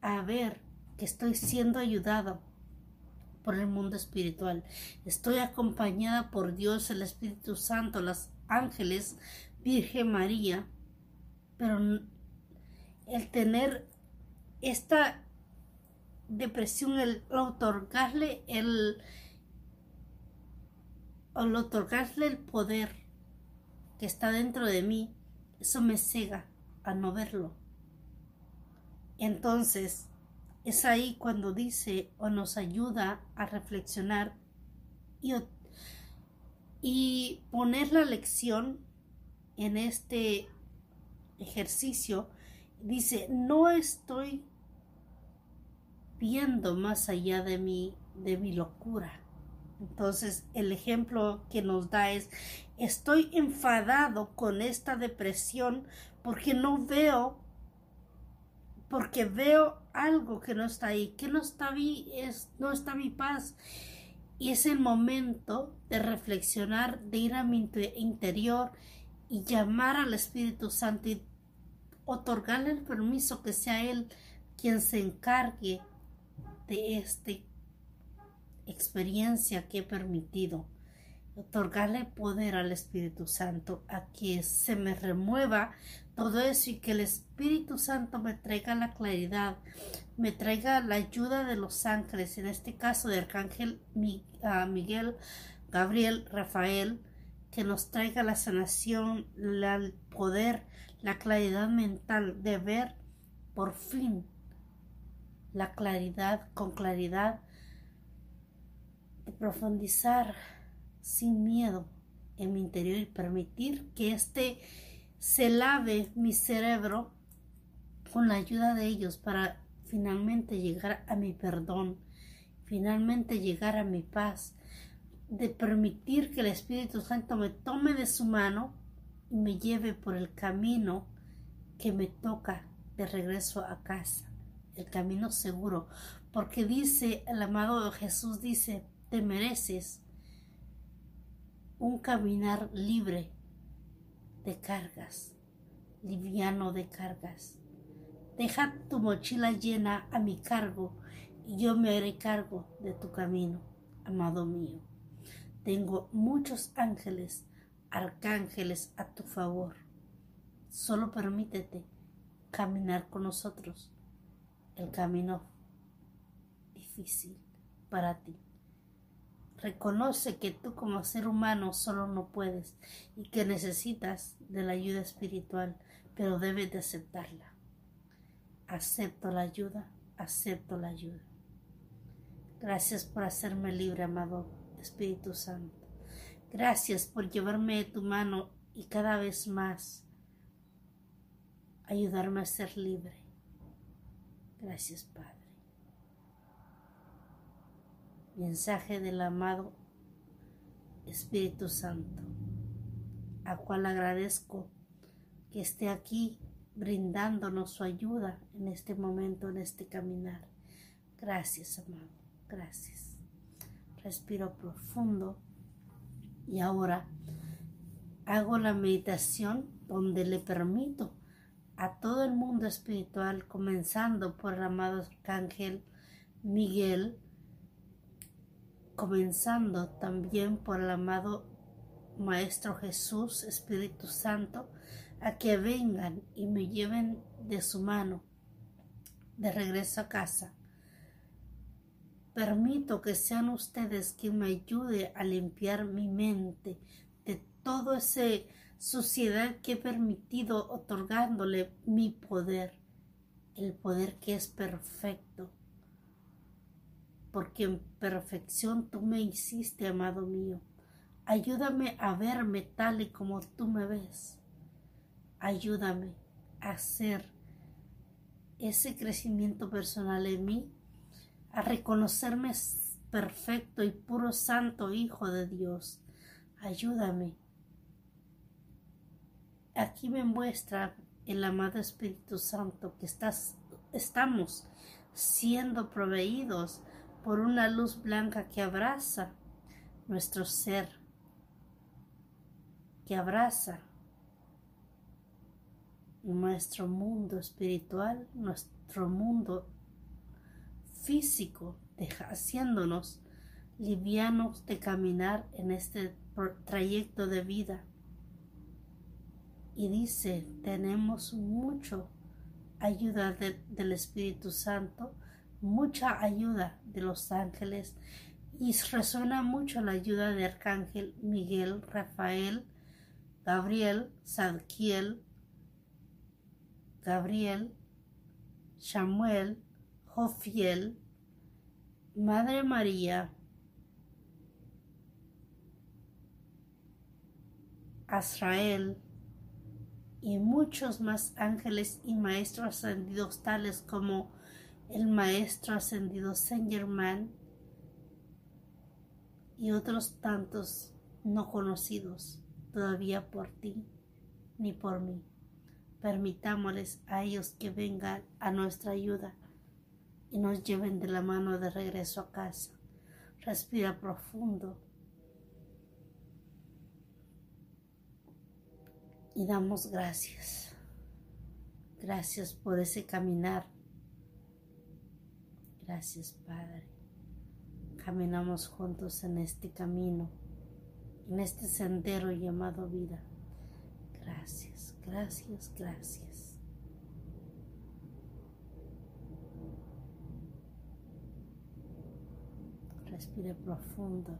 a ver que estoy siendo ayudado por el mundo espiritual. Estoy acompañada por Dios, el Espíritu Santo, los ángeles, Virgen María, pero el tener esta depresión, el otorgarle el al otorgarle el poder que está dentro de mí, eso me cega a no verlo. Entonces, es ahí cuando dice o nos ayuda a reflexionar y, y poner la lección en este ejercicio. Dice, no estoy viendo más allá de mi, de mi locura entonces el ejemplo que nos da es, estoy enfadado con esta depresión porque no veo, porque veo algo que no está ahí, que no está, mi, es, no está mi paz. Y es el momento de reflexionar, de ir a mi interior y llamar al Espíritu Santo y otorgarle el permiso que sea Él quien se encargue de este experiencia que he permitido, otorgarle poder al Espíritu Santo a que se me remueva todo eso y que el Espíritu Santo me traiga la claridad, me traiga la ayuda de los ángeles, en este caso de Arcángel Miguel, Gabriel, Rafael, que nos traiga la sanación, el poder, la claridad mental de ver por fin la claridad con claridad profundizar sin miedo en mi interior y permitir que este se lave mi cerebro con la ayuda de ellos para finalmente llegar a mi perdón, finalmente llegar a mi paz, de permitir que el Espíritu Santo me tome de su mano y me lleve por el camino que me toca de regreso a casa, el camino seguro, porque dice el amado Jesús dice, te mereces un caminar libre de cargas, liviano de cargas. Deja tu mochila llena a mi cargo y yo me haré cargo de tu camino, amado mío. Tengo muchos ángeles, arcángeles a tu favor. Solo permítete caminar con nosotros el camino difícil para ti. Reconoce que tú como ser humano solo no puedes y que necesitas de la ayuda espiritual, pero debes de aceptarla. Acepto la ayuda, acepto la ayuda. Gracias por hacerme libre, amado Espíritu Santo. Gracias por llevarme de tu mano y cada vez más ayudarme a ser libre. Gracias, Padre. mensaje del amado Espíritu Santo, a cual agradezco que esté aquí brindándonos su ayuda en este momento, en este caminar. Gracias, amado, gracias. Respiro profundo y ahora hago la meditación donde le permito a todo el mundo espiritual, comenzando por el amado Arcángel Miguel, comenzando también por el amado Maestro Jesús, Espíritu Santo, a que vengan y me lleven de su mano de regreso a casa. Permito que sean ustedes quien me ayude a limpiar mi mente de toda esa suciedad que he permitido otorgándole mi poder, el poder que es perfecto. Porque en perfección tú me hiciste, amado mío. Ayúdame a verme tal y como tú me ves. Ayúdame a hacer ese crecimiento personal en mí, a reconocerme perfecto y puro santo Hijo de Dios. Ayúdame. Aquí me muestra el amado Espíritu Santo que estás, estamos siendo proveídos por una luz blanca que abraza nuestro ser, que abraza nuestro mundo espiritual, nuestro mundo físico, haciéndonos livianos de caminar en este trayecto de vida. Y dice, tenemos mucho ayuda del Espíritu Santo, mucha ayuda de los ángeles y resuena mucho la ayuda de Arcángel Miguel, Rafael, Gabriel, Zadkiel, Gabriel, Samuel, Jofiel, Madre María, Azrael y muchos más ángeles y maestros ascendidos tales como el maestro ascendido Saint Germain y otros tantos no conocidos todavía por ti ni por mí. Permitámosles a ellos que vengan a nuestra ayuda y nos lleven de la mano de regreso a casa. Respira profundo y damos gracias. Gracias por ese caminar. Gracias, Padre. Caminamos juntos en este camino, en este sendero llamado vida. Gracias, gracias, gracias. Respire profundo.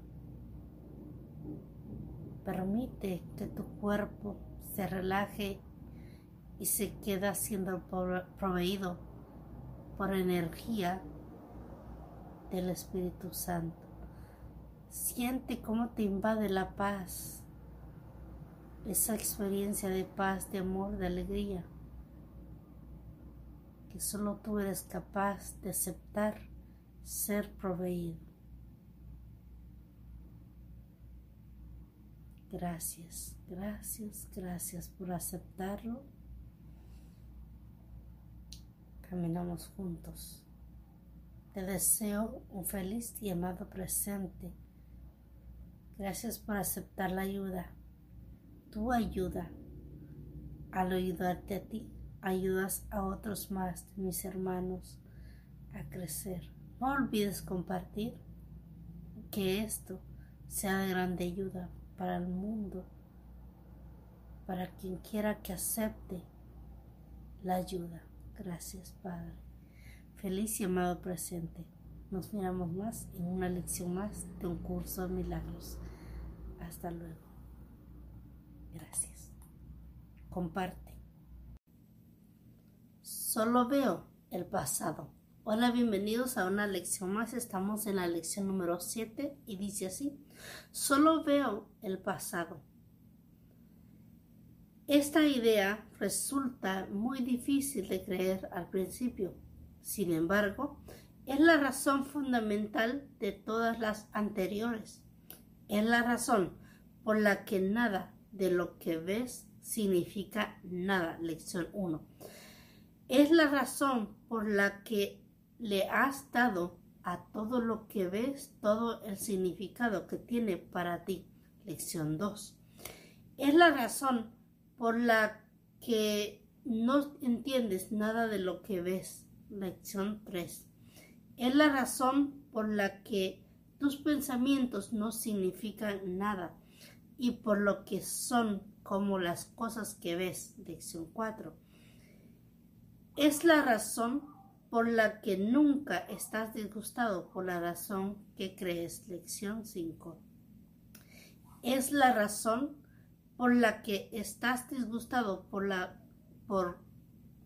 Permite que tu cuerpo se relaje y se queda siendo proveído por energía del Espíritu Santo. Siente cómo te invade la paz esa experiencia de paz, de amor, de alegría, que solo tú eres capaz de aceptar ser proveído. Gracias, gracias, gracias por aceptarlo. Caminamos juntos. Te deseo un feliz y amado presente. Gracias por aceptar la ayuda tu ayuda. Al ayudarte a ti, ayudas a otros más de mis hermanos a crecer. No olvides compartir que esto sea de grande ayuda para el mundo, para quien quiera que acepte la ayuda. Gracias, Padre. Feliz y amado presente. Nos miramos más en una lección más de un curso de milagros. Hasta luego. Gracias. Comparte. Solo veo el pasado. Hola, bienvenidos a una lección más. Estamos en la lección número 7 y dice así. Solo veo el pasado. Esta idea resulta muy difícil de creer al principio. Sin embargo, es la razón fundamental de todas las anteriores. Es la razón por la que nada de lo que ves significa nada. Lección 1. Es la razón por la que le has dado a todo lo que ves todo el significado que tiene para ti. Lección 2. Es la razón por la que no entiendes nada de lo que ves. Lección 3. Es la razón por la que tus pensamientos no significan nada y por lo que son como las cosas que ves. Lección 4. Es la razón por la que nunca estás disgustado por la razón que crees. Lección 5. Es la razón por la que estás disgustado por la por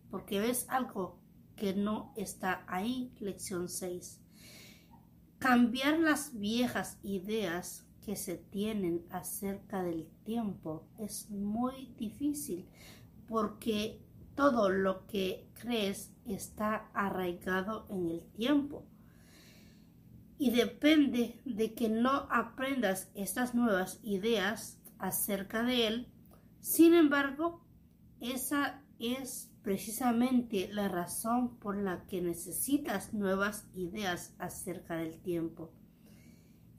porque ves algo que no está ahí. Lección 6. Cambiar las viejas ideas que se tienen acerca del tiempo es muy difícil porque todo lo que crees está arraigado en el tiempo. Y depende de que no aprendas estas nuevas ideas acerca de él. Sin embargo, esa es precisamente la razón por la que necesitas nuevas ideas acerca del tiempo.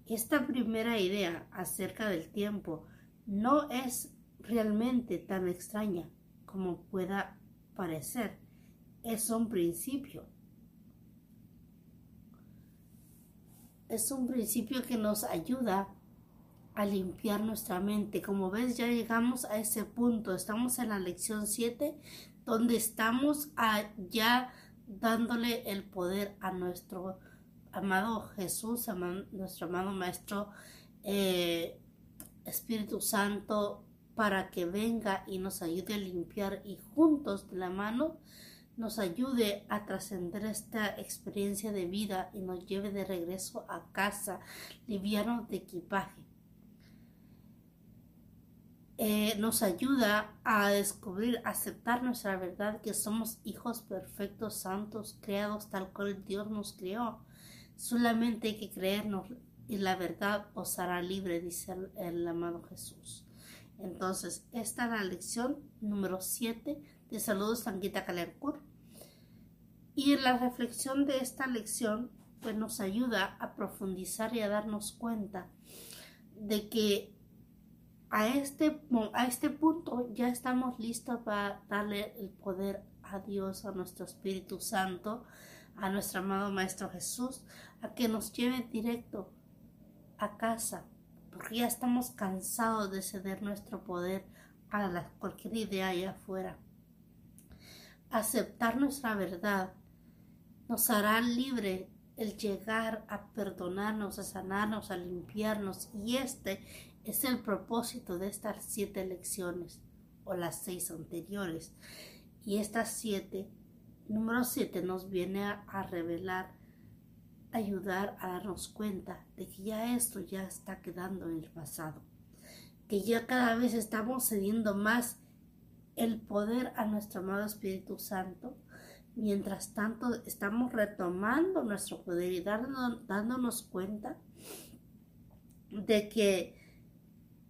Esta primera idea acerca del tiempo no es realmente tan extraña como pueda parecer. Es un principio. Es un principio que nos ayuda a limpiar nuestra mente. Como ves, ya llegamos a ese punto. Estamos en la lección 7, donde estamos ya dándole el poder a nuestro amado Jesús, nuestro amado Maestro eh, Espíritu Santo, para que venga y nos ayude a limpiar y juntos de la mano nos ayude a trascender esta experiencia de vida y nos lleve de regreso a casa liviano de equipaje. Eh, nos ayuda a descubrir, aceptar nuestra verdad, que somos hijos perfectos, santos, creados tal cual Dios nos creó. Solamente hay que creernos y la verdad os hará libre, dice el amado Jesús. Entonces, esta es la lección número 7 de Saludos Sanguita Calercur. Y la reflexión de esta lección pues nos ayuda a profundizar y a darnos cuenta de que a este, a este punto ya estamos listos para darle el poder a Dios, a nuestro Espíritu Santo, a nuestro amado Maestro Jesús, a que nos lleve directo a casa, ya estamos cansados de ceder nuestro poder a la, cualquier idea allá afuera. Aceptar nuestra verdad nos hará libre el llegar a perdonarnos, a sanarnos, a limpiarnos. Y este es el propósito de estas siete lecciones o las seis anteriores. Y estas siete, número siete, nos viene a revelar ayudar a darnos cuenta de que ya esto ya está quedando en el pasado, que ya cada vez estamos cediendo más el poder a nuestro amado Espíritu Santo, mientras tanto estamos retomando nuestro poder y dándonos cuenta de que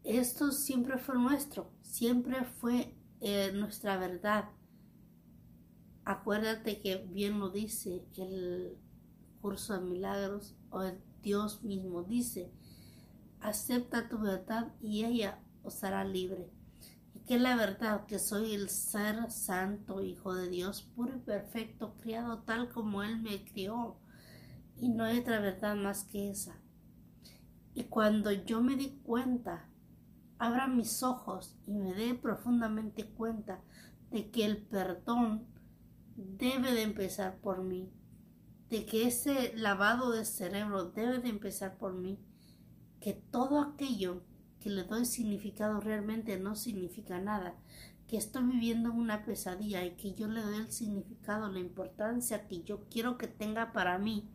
esto siempre fue nuestro, siempre fue eh, nuestra verdad. Acuérdate que bien lo dice el curso de milagros Dios mismo dice, acepta tu verdad y ella os hará libre. Y que la verdad que soy el ser santo, hijo de Dios, puro y perfecto, criado tal como Él me crió. Y no hay otra verdad más que esa. Y cuando yo me di cuenta, abra mis ojos y me dé profundamente cuenta de que el perdón debe de empezar por mí, de que ese lavado de cerebro debe de empezar por mí, que todo aquello que le doy significado realmente no significa nada, que estoy viviendo una pesadilla y que yo le doy el significado, la importancia que yo quiero que tenga para mí.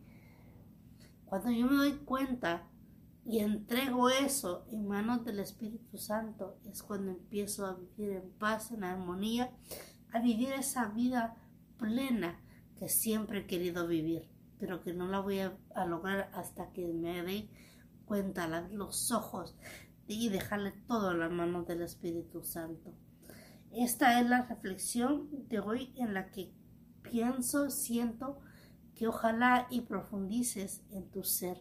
Cuando yo me doy cuenta y entrego eso en manos del Espíritu Santo, es cuando empiezo a vivir en paz, en armonía, a vivir esa vida plena que siempre he querido vivir, pero que no la voy a, lograr hasta que me dé cuenta, los ojos y dejarle todo a la mano del Espíritu Santo. Esta es la reflexión de hoy en la que pienso, siento que ojalá y profundices en tu ser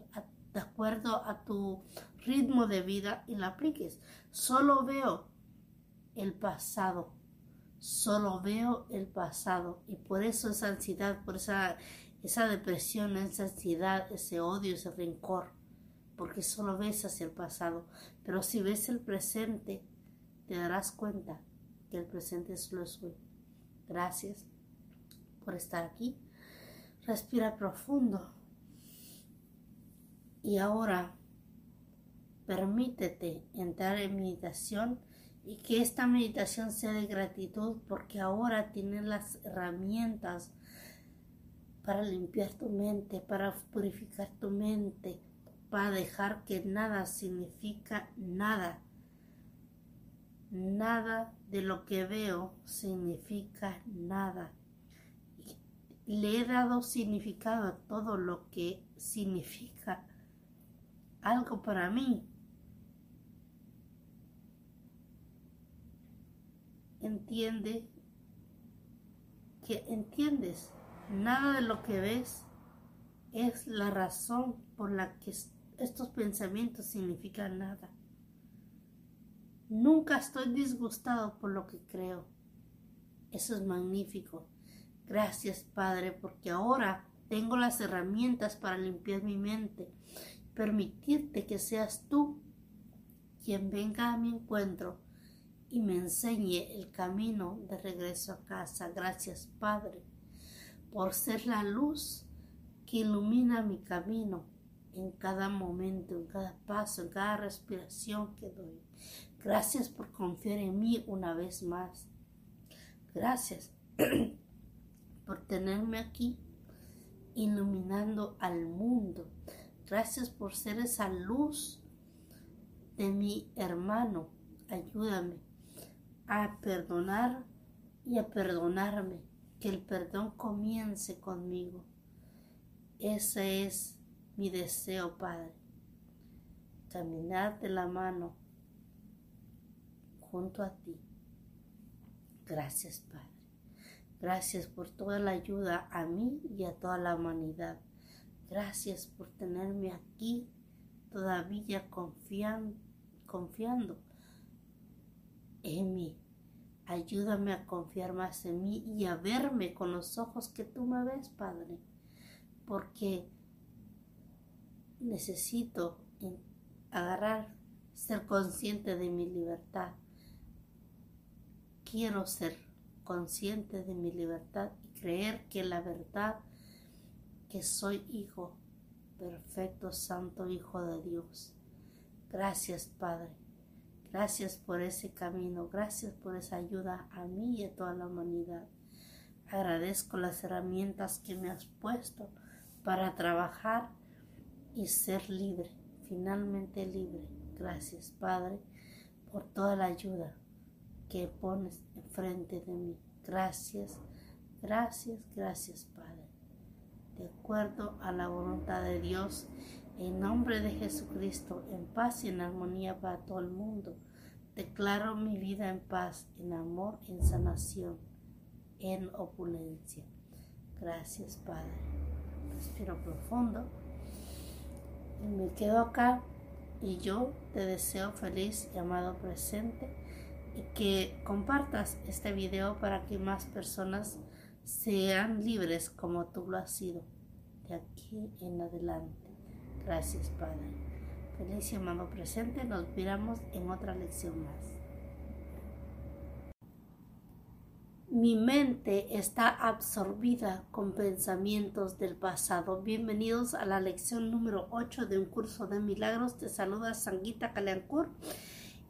de acuerdo a tu ritmo de vida y la apliques. Solo veo el pasado solo veo el pasado y por eso esa ansiedad, por esa, esa depresión, esa ansiedad, ese odio, ese rencor, porque solo ves hacia el pasado. Pero si ves el presente, te darás cuenta que el presente solo es hoy. Gracias por estar aquí. Respira profundo. Y ahora permítete entrar en meditación y que esta meditación sea de gratitud porque ahora tienes las herramientas para limpiar tu mente, para purificar tu mente, para dejar que nada significa nada. Nada de lo que veo significa nada. Le he dado significado a todo lo que significa algo para mí. Entiende que entiendes, nada de lo que ves es la razón por la que estos pensamientos significan nada. Nunca estoy disgustado por lo que creo. Eso es magnífico. Gracias, Padre, porque ahora tengo las herramientas para limpiar mi mente, permitirte que seas tú quien venga a mi encuentro y me enseñe el camino de regreso a casa. Gracias, Padre, por ser la luz que ilumina mi camino en cada momento, en cada paso, en cada respiración que doy. Gracias por confiar en mí una vez más. Gracias (clears throat) por tenerme aquí iluminando al mundo. Gracias por ser esa luz de mi hermano. Ayúdame a perdonar y a perdonarme. Que el perdón comience conmigo. Ese es mi deseo, Padre. Caminar de la mano junto a ti. Gracias, Padre. Gracias por toda la ayuda a mí y a toda la humanidad. Gracias por tenerme aquí todavía confiando, confiando en mí. Ayúdame a confiar más en mí y a verme con los ojos que tú me ves, Padre porque necesito agarrar, ser consciente de mi libertad. Quiero ser consciente de mi libertad y creer que la verdad, que soy hijo, perfecto, santo hijo de Dios. Gracias, Padre. Gracias por ese camino. Gracias por esa ayuda a mí y a toda la humanidad. Agradezco las herramientas que me has puesto para trabajar y ser libre, finalmente libre. Gracias, Padre, por toda la ayuda que pones enfrente de mí. Gracias, gracias, gracias, Padre. De acuerdo a la voluntad de Dios, en nombre de Jesucristo, en paz y en armonía para todo el mundo, declaro mi vida en paz, en amor, en sanación, en opulencia. Gracias, Padre respiro profundo y me quedo acá y yo te deseo feliz y amado presente y que compartas este video para que más personas sean libres como tú lo has sido de aquí en adelante. Gracias Padre. Feliz y amado presente. Nos miramos en otra lección más. Mi mente está absorbida con pensamientos del pasado. Bienvenidos a la lección número 8 de un curso de milagros. Te saluda Sanguita Caleancur.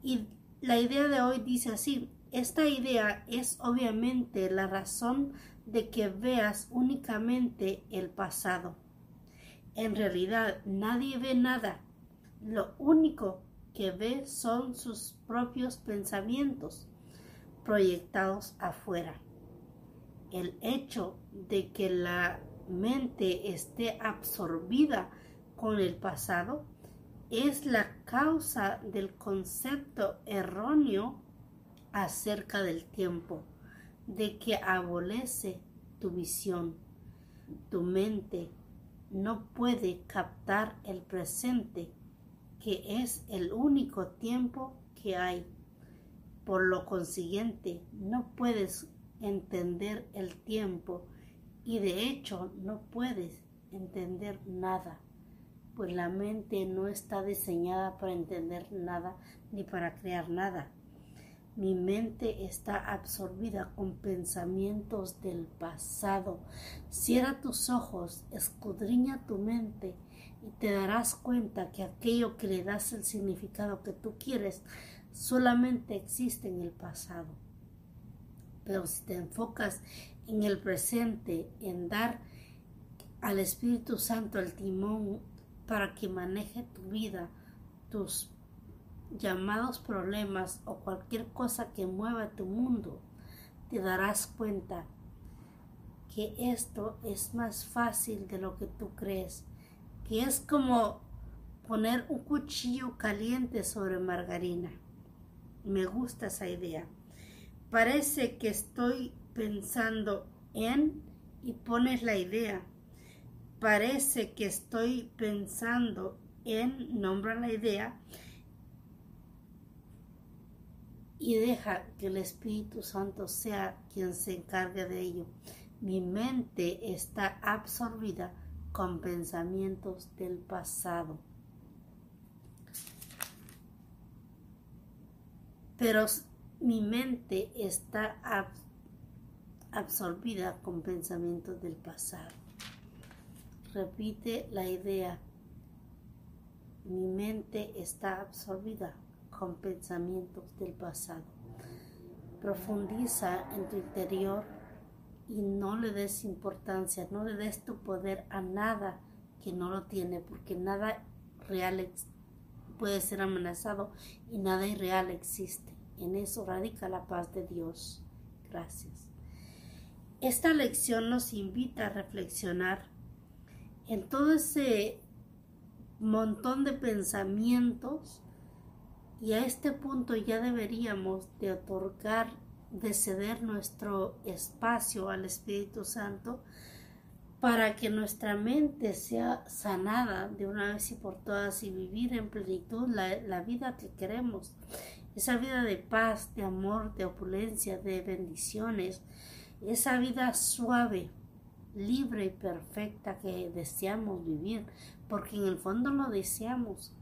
Y la idea de hoy dice así. Esta idea es obviamente la razón de que veas únicamente el pasado. En realidad nadie ve nada. Lo único que ve son sus propios pensamientos proyectados afuera. El hecho de que la mente esté absorbida con el pasado es la causa del concepto erróneo acerca del tiempo, de que abolece tu visión. Tu mente no puede captar el presente, que es el único tiempo que hay. Por lo consiguiente, no puedes entender el tiempo y de hecho no puedes entender nada, pues la mente no está diseñada para entender nada ni para crear nada. Mi mente está absorbida con pensamientos del pasado. Cierra tus ojos, escudriña tu mente y te darás cuenta que aquello que le das el significado que tú quieres solamente existe en el pasado. Pero si te enfocas en el presente, en dar al Espíritu Santo el timón para que maneje tu vida, tus llamados problemas o cualquier cosa que mueva tu mundo, te darás cuenta que esto es más fácil de lo que tú crees, que es como poner un cuchillo caliente sobre margarina. Me gusta esa idea. Parece que estoy pensando en y pones la idea. Parece que estoy pensando en, nombra la idea y deja que el Espíritu Santo sea quien se encargue de ello. Mi mente está absorbida con pensamientos del pasado. Pero mi mente está absorbida con pensamientos del pasado. Repite la idea. Mi mente está absorbida con pensamientos del pasado. Profundiza en tu interior y no le des importancia, no le des tu poder a nada que no lo tiene, porque nada real puede ser amenazado y nada irreal existe. En eso radica la paz de Dios. Gracias. Esta lección nos invita a reflexionar en todo ese montón de pensamientos y a este punto ya deberíamos de otorgar, de ceder nuestro espacio al Espíritu Santo para que nuestra mente sea sanada de una vez y por todas y vivir en plenitud la, la vida que queremos. Esa vida de paz, de amor, de opulencia, de bendiciones. Esa vida suave, libre y perfecta que deseamos vivir, porque en el fondo lo deseamos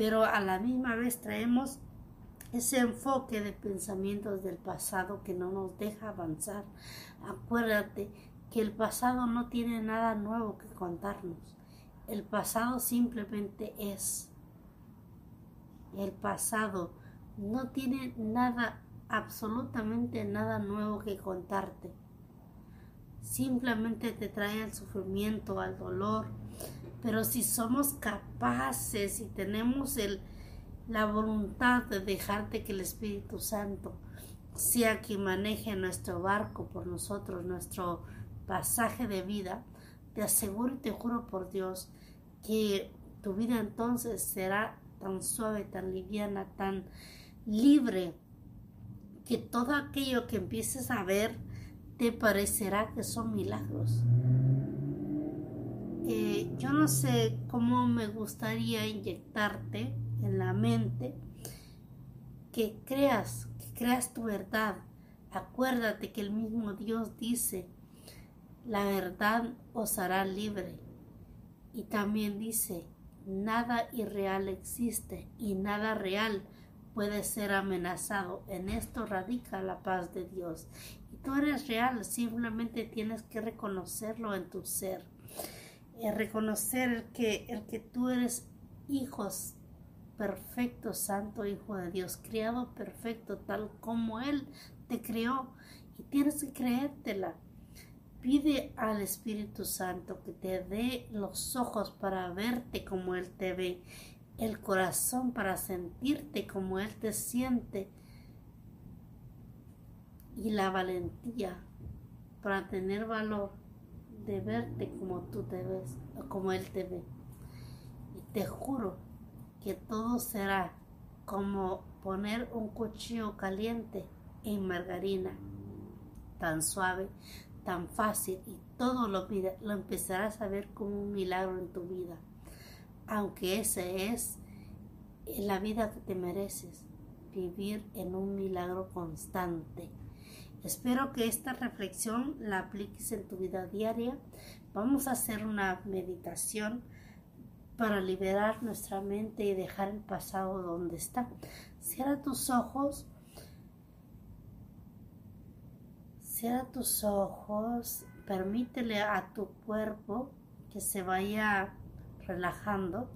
pero a la misma vez traemos ese enfoque de pensamientos del pasado que no nos deja avanzar. Acuérdate que el pasado no tiene nada nuevo que contarnos. El pasado simplemente es. El pasado no tiene nada, absolutamente nada nuevo que contarte. Simplemente te trae al sufrimiento, al dolor, pero si somos capaces y tenemos la voluntad de dejarte que el Espíritu Santo sea quien maneje nuestro barco por nosotros, nuestro pasaje de vida, te aseguro y te juro por Dios que tu vida entonces será tan suave, tan liviana, tan libre, que todo aquello que empieces a ver te parecerá que son milagros. Eh, yo no sé cómo me gustaría inyectarte en la mente que creas, que creas tu verdad. Acuérdate que el mismo Dios dice, la verdad os hará libre. Y también dice, nada irreal existe y nada real puede ser amenazado. En esto radica la paz de Dios. Y tú eres real, simplemente tienes que reconocerlo en tu ser reconocer que, el que tú eres hijos perfecto, santo hijo de Dios, criado perfecto, tal como Él te creó. Y tienes que creértela. Pide al Espíritu Santo que te dé los ojos para verte como Él te ve, el corazón para sentirte como Él te siente y la valentía para tener valor de verte como tú te ves o como Él te ve. Y te juro que todo será como poner un cuchillo caliente en margarina, tan suave, tan fácil y todo lo, lo empezarás a ver como un milagro en tu vida, aunque ese es la vida que te mereces, vivir en un milagro constante Espero que esta reflexión la apliques en tu vida diaria. Vamos a hacer una meditación para liberar nuestra mente y dejar el pasado donde está. Cierra tus ojos. Cierra tus ojos. Permítele a tu cuerpo que se vaya relajando.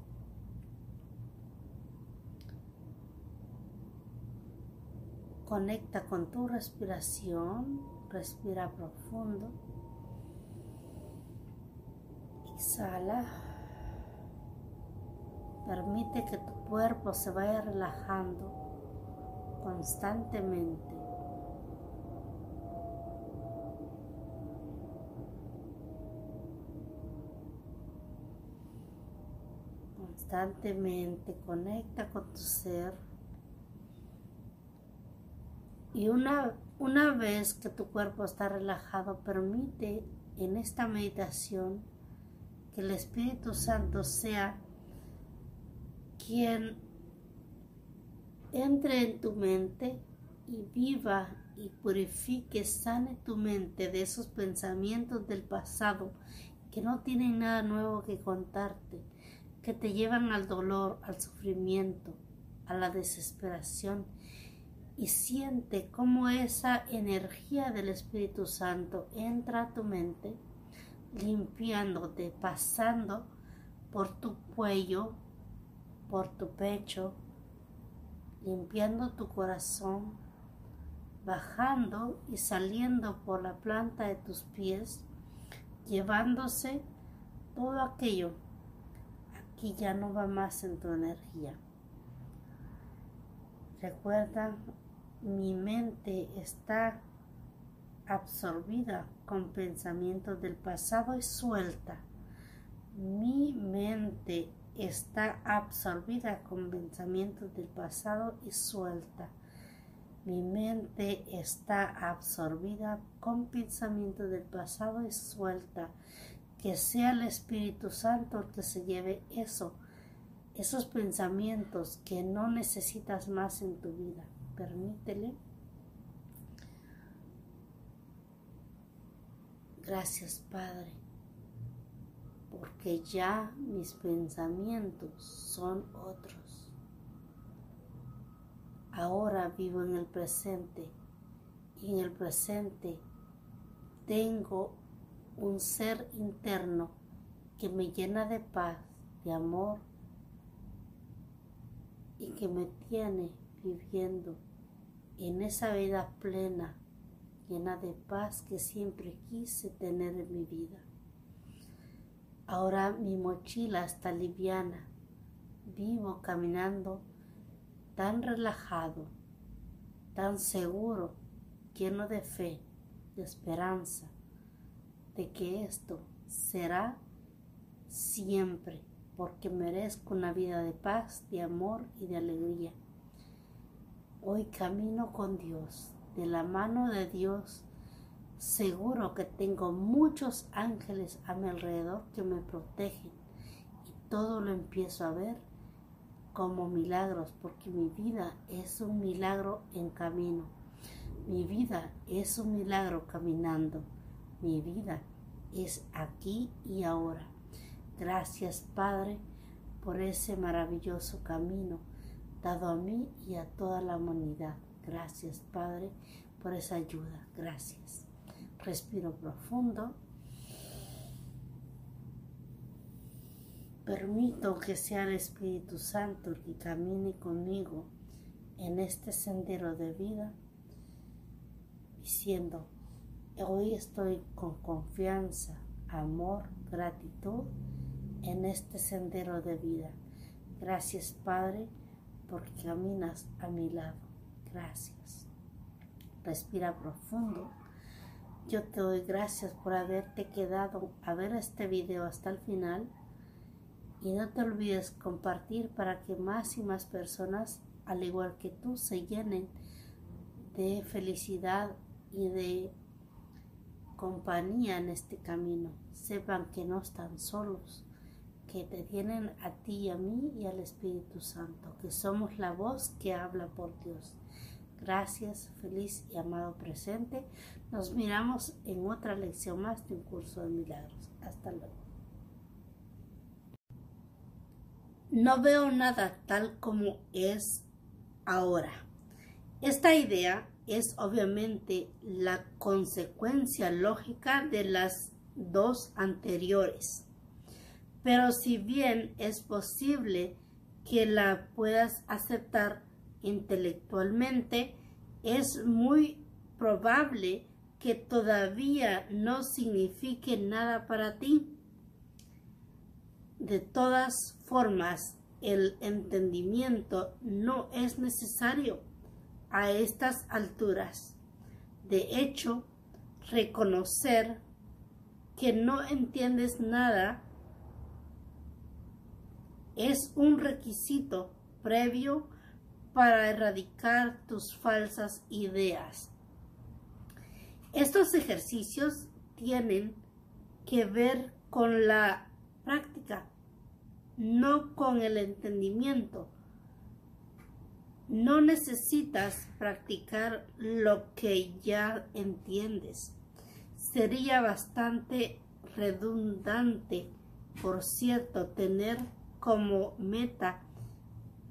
Conecta con tu respiración, respira profundo. Exhala. Permite que tu cuerpo se vaya relajando constantemente. Constantemente conecta con tu ser. Y una, una vez que tu cuerpo está relajado, permite en esta meditación que el Espíritu Santo sea quien entre en tu mente y viva y purifique, sane tu mente de esos pensamientos del pasado que no tienen nada nuevo que contarte, que te llevan al dolor, al sufrimiento, a la desesperación. Y siente cómo esa energía del Espíritu Santo entra a tu mente, limpiándote, pasando por tu cuello, por tu pecho, limpiando tu corazón, bajando y saliendo por la planta de tus pies, llevándose todo aquello. Aquí ya no va más en tu energía. Recuerda, mi mente está absorbida con pensamientos del pasado y suelta. Mi mente está absorbida con pensamientos del pasado y suelta. Mi mente está absorbida con pensamientos del pasado y suelta. Que sea el Espíritu Santo el que se lleve eso, esos pensamientos que no necesitas más en tu vida. Permítele. Gracias, Padre porque ya mis pensamientos son otros. Ahora vivo en el presente y en el presente tengo un ser interno que me llena de paz, de amor y que me tiene viviendo en esa vida plena, llena de paz que siempre quise tener en mi vida. Ahora mi mochila está liviana. Vivo caminando tan relajado, tan seguro, lleno de fe, de esperanza, de que esto será siempre, porque merezco una vida de paz, de amor y de alegría. Hoy camino con Dios, de la mano de Dios, seguro que tengo muchos ángeles a mi alrededor que me protegen y todo lo empiezo a ver como milagros porque mi vida es un milagro en camino. Mi vida es un milagro caminando. Mi vida es aquí y ahora. Gracias Padre por ese maravilloso camino dado a mí y a toda la humanidad. Gracias Padre por esa ayuda. Gracias. Respiro profundo. Permito que sea el Espíritu Santo el que camine conmigo en este sendero de vida, diciendo, hoy estoy con confianza, amor, gratitud en este sendero de vida. Gracias Padre porque caminas a mi lado. Gracias. Respira profundo. Yo te doy gracias por haberte quedado a ver este video hasta el final y no te olvides compartir para que más y más personas, al igual que tú, se llenen de felicidad y de compañía en este camino. Sepan que no están solos, que te tienen a ti y a mí y al Espíritu Santo, que somos la voz que habla por Dios. Gracias, feliz y amado presente. Nos miramos en otra lección más de un curso de milagros. Hasta luego. No veo nada tal como es ahora. Esta idea es obviamente la consecuencia lógica de las dos anteriores. Pero si bien es posible que la puedas aceptar intelectualmente, es muy probable que todavía no signifique nada para ti. De todas formas, el entendimiento no es necesario a estas alturas. De hecho, reconocer que no entiendes nada es un requisito previo para erradicar tus falsas ideas. Estos ejercicios tienen que ver con la práctica, no con el entendimiento. No necesitas practicar lo que ya entiendes. Sería bastante redundante, por cierto, tener como meta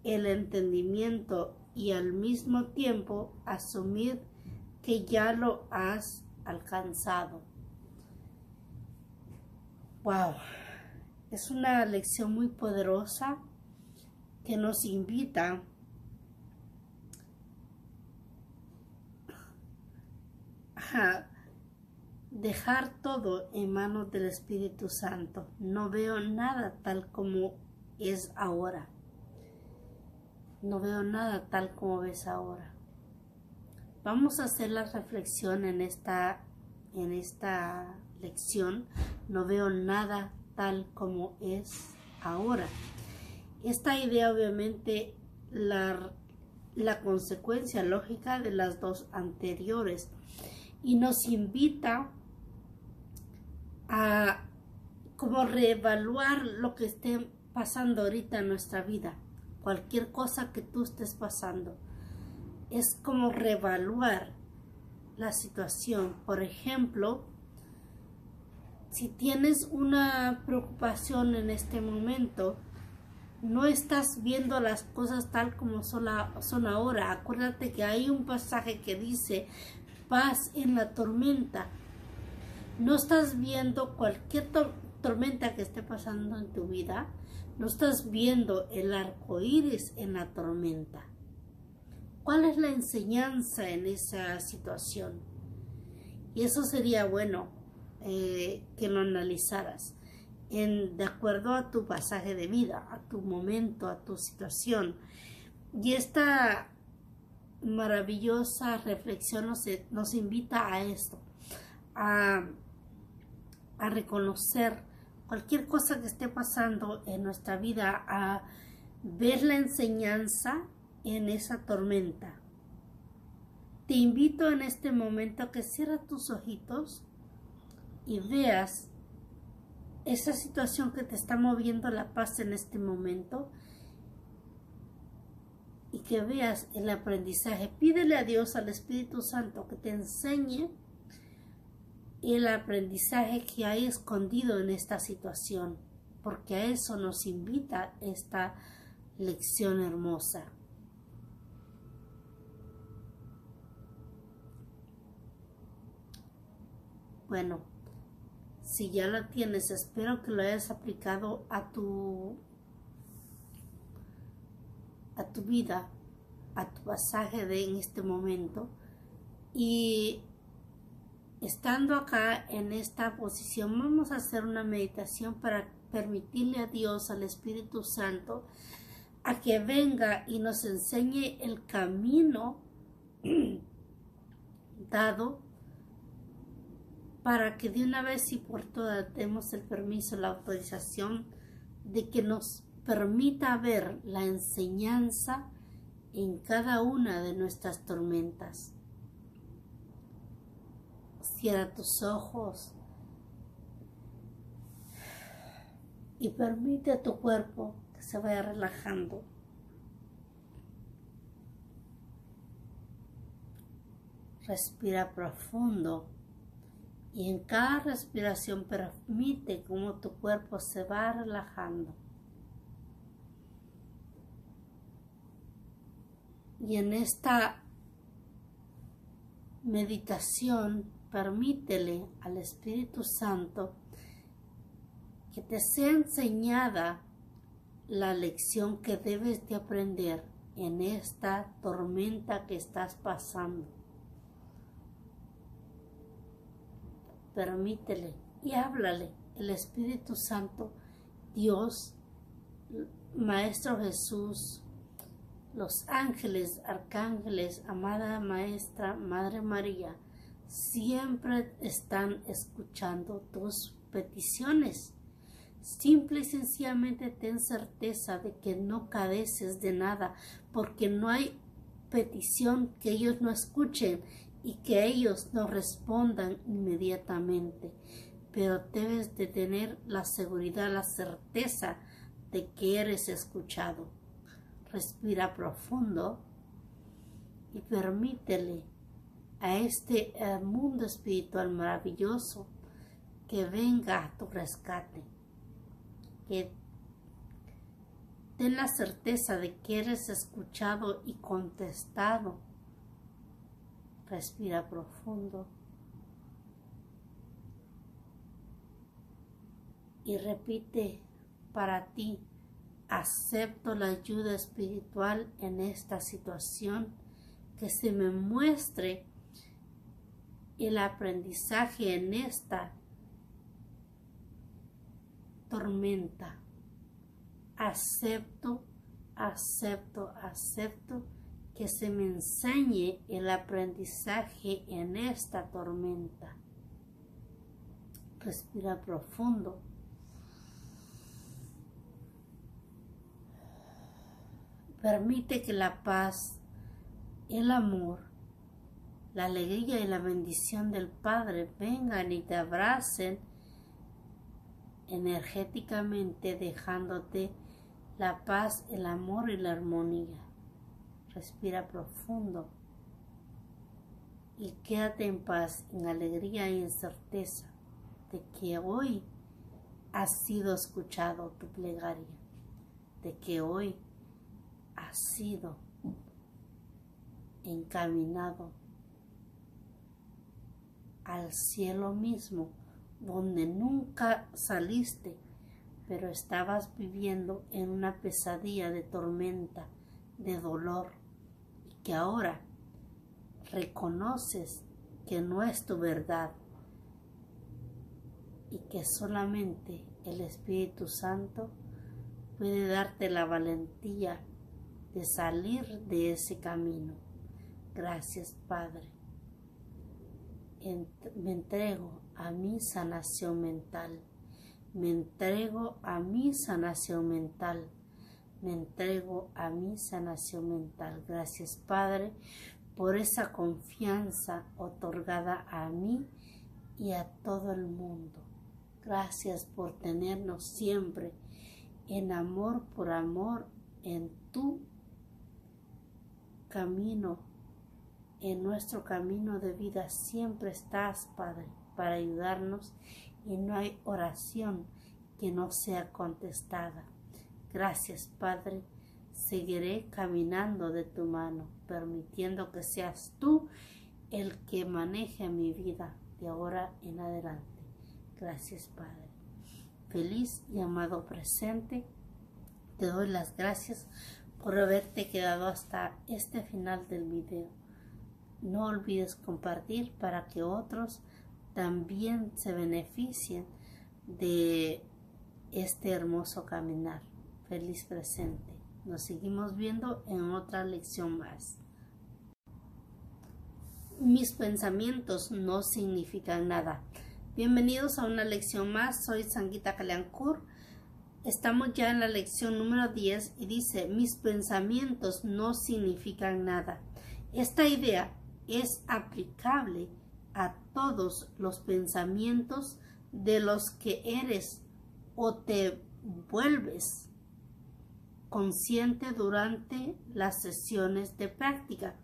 el entendimiento y al mismo tiempo asumir que ya lo has alcanzado. Wow, es una lección muy poderosa que nos invita a dejar todo en manos del Espíritu Santo. No veo nada tal como es ahora. No veo nada tal como ves ahora. Vamos a hacer la reflexión en esta, en esta lección. No veo nada tal como es ahora. Esta idea obviamente la, la consecuencia lógica de las dos anteriores y nos invita a como reevaluar lo que esté pasando ahorita en nuestra vida, cualquier cosa que tú estés pasando. Es como reevaluar la situación. Por ejemplo, si tienes una preocupación en este momento, no estás viendo las cosas tal como son ahora. Acuérdate que hay un pasaje que dice, paz en la tormenta. No estás viendo cualquier tormenta que esté pasando en tu vida. No estás viendo el arco iris en la tormenta. ¿Cuál es la enseñanza en esa situación? Y eso sería bueno eh, que lo analizaras en, de acuerdo a tu pasaje de vida, a tu momento, a tu situación. Y esta maravillosa reflexión nos, invita a esto, a, a, reconocer cualquier cosa que esté pasando en nuestra vida, a ver la enseñanza en esa tormenta. Te invito en este momento a que cierres tus ojitos y veas esa situación que te está moviendo la paz en este momento y que veas el aprendizaje. Pídele a Dios, al Espíritu Santo, que te enseñe el aprendizaje que hay escondido en esta situación, porque a eso nos invita esta lección hermosa. Bueno, si ya la tienes, espero que lo hayas aplicado a tu a tu vida, a tu pasaje de en este momento y estando acá en esta posición vamos a hacer una meditación para permitirle a Dios, al Espíritu Santo, a que venga y nos enseñe el camino (clears throat) dado para que de una vez y por todas demos el permiso, la autorización de que nos permita ver la enseñanza en cada una de nuestras tormentas. Cierra tus ojos y permite a tu cuerpo que se vaya relajando. Respira profundo y en cada respiración permite cómo tu cuerpo se va relajando. Y en esta meditación, permítele al Espíritu Santo que te sea enseñada la lección que debes de aprender en esta tormenta que estás pasando. Permítele y háblale. El Espíritu Santo, Dios, Maestro Jesús, los ángeles, arcángeles, amada Maestra, Madre María, siempre están escuchando tus peticiones. Simple y sencillamente ten certeza de que no careces de nada, porque no hay petición que ellos no escuchen y que ellos no respondan inmediatamente. Pero debes de tener la seguridad, la certeza de que eres escuchado. Respira profundo y permítele a este eh, mundo espiritual maravilloso que venga a tu rescate que ten la certeza de que eres escuchado y contestado. Respira profundo. Y repite para ti, acepto la ayuda espiritual en esta situación, que se me muestre el aprendizaje en esta tormenta. Acepto, acepto, acepto que se me enseñe el aprendizaje en esta tormenta. Respira profundo. Permite que la paz, el amor, la alegría y la bendición del Padre vengan y te abracen energéticamente dejándote la paz, el amor y la armonía. Respira profundo y quédate en paz, en alegría y en certeza de que hoy ha sido escuchado tu plegaria, de que hoy ha sido encaminado al cielo mismo donde nunca saliste, pero estabas viviendo en una pesadilla de tormenta, de dolor, y que ahora reconoces que no es tu verdad y que solamente el Espíritu Santo puede darte la valentía de salir de ese camino. Gracias, Padre. Me entrego a mi sanación mental. Me entrego a mi sanación mental. Me entrego a mi sanación mental. Gracias Padre por esa confianza otorgada a mí y a todo el mundo. Gracias por tenernos siempre en amor por amor en tu camino, en nuestro camino de vida. Siempre estás, Padre para ayudarnos y no hay oración que no sea contestada. Gracias, Padre. Seguiré caminando de tu mano, permitiendo que seas tú el que maneje mi vida de ahora en adelante. Gracias, Padre. Feliz y amado presente, te doy las gracias por haberte quedado hasta este final del video. No olvides compartir para que otros también se beneficien de este hermoso caminar. Feliz presente. Nos seguimos viendo en otra lección más. Mis pensamientos no significan nada. Bienvenidos a una lección más. Soy Sanguita Kaliankur. Estamos ya en la lección número 10 y dice, mis pensamientos no significan nada. Esta idea es aplicable a todos los pensamientos de los que eres o te vuelves consciente durante las sesiones de práctica.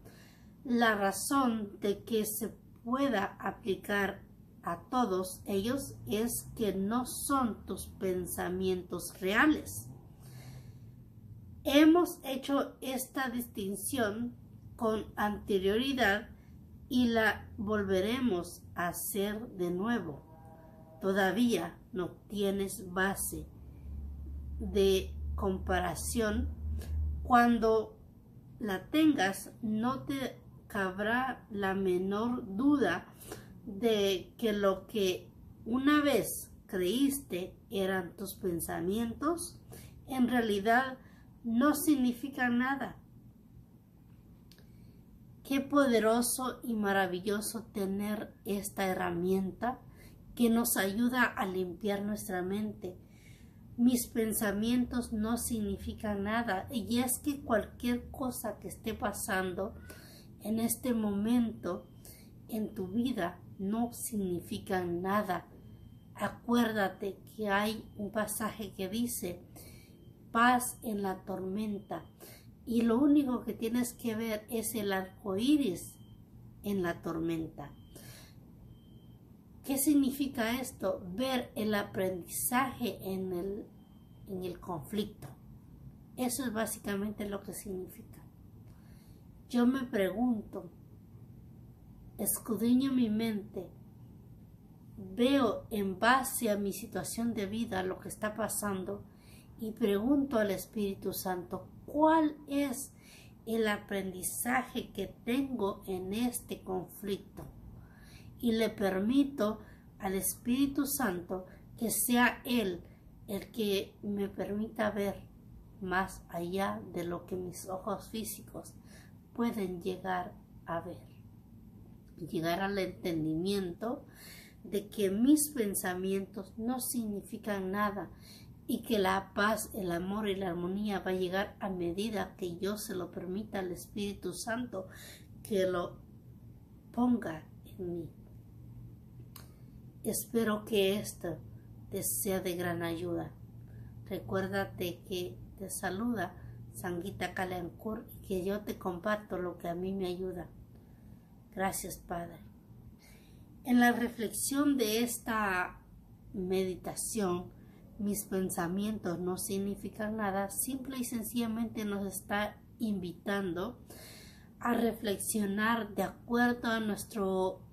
La razón de que se pueda aplicar a todos ellos es que no son tus pensamientos reales. Hemos hecho esta distinción con anterioridad y la volveremos a hacer de nuevo. Todavía no tienes base de comparación. Cuando la tengas, no te cabrá la menor duda de que lo que una vez creíste eran tus pensamientos, en realidad no significa nada. Qué poderoso y maravilloso tener esta herramienta que nos ayuda a limpiar nuestra mente. Mis pensamientos no significan nada y es que cualquier cosa que esté pasando en este momento en tu vida no significa nada. Acuérdate que hay un pasaje que dice paz en la tormenta y lo único que tienes que ver es el arco iris en la tormenta. ¿Qué significa esto? Ver el aprendizaje en el, en el conflicto. Eso es básicamente lo que significa. Yo me pregunto, escudriño mi mente, veo en base a mi situación de vida lo que está pasando y pregunto al Espíritu Santo, ¿cuál es el aprendizaje que tengo en este conflicto? Y le permito al Espíritu Santo que sea Él el que me permita ver más allá de lo que mis ojos físicos pueden llegar a ver. Llegar al entendimiento de que mis pensamientos no significan nada y que la paz, el amor y la armonía va a llegar a medida que yo se lo permita al Espíritu Santo que lo ponga en mí. Espero que esto te sea de gran ayuda. Recuérdate que te saluda Sanguita Caleancur y que yo te comparto lo que a mí me ayuda. Gracias, Padre. En la reflexión de esta meditación, mis pensamientos no significan nada, simple y sencillamente nos está invitando a reflexionar de acuerdo a nuestra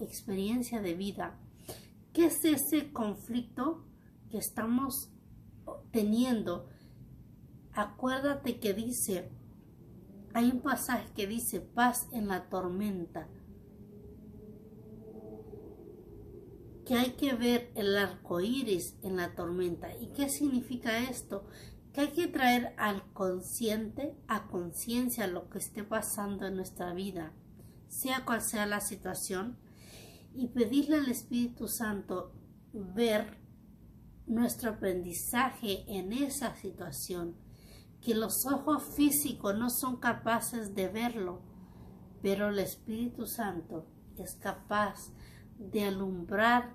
experiencia de vida. ¿Qué es ese conflicto que estamos teniendo? Acuérdate que dice, hay un pasaje que dice paz en la tormenta. Que hay que ver el arco iris en la tormenta. ¿Y qué significa esto? Que hay que traer al consciente, a conciencia lo que esté pasando en nuestra vida, sea cual sea la situación, y pedirle al Espíritu Santo ver nuestro aprendizaje en esa situación, que los ojos físicos no son capaces de verlo, pero el Espíritu Santo es capaz de alumbrar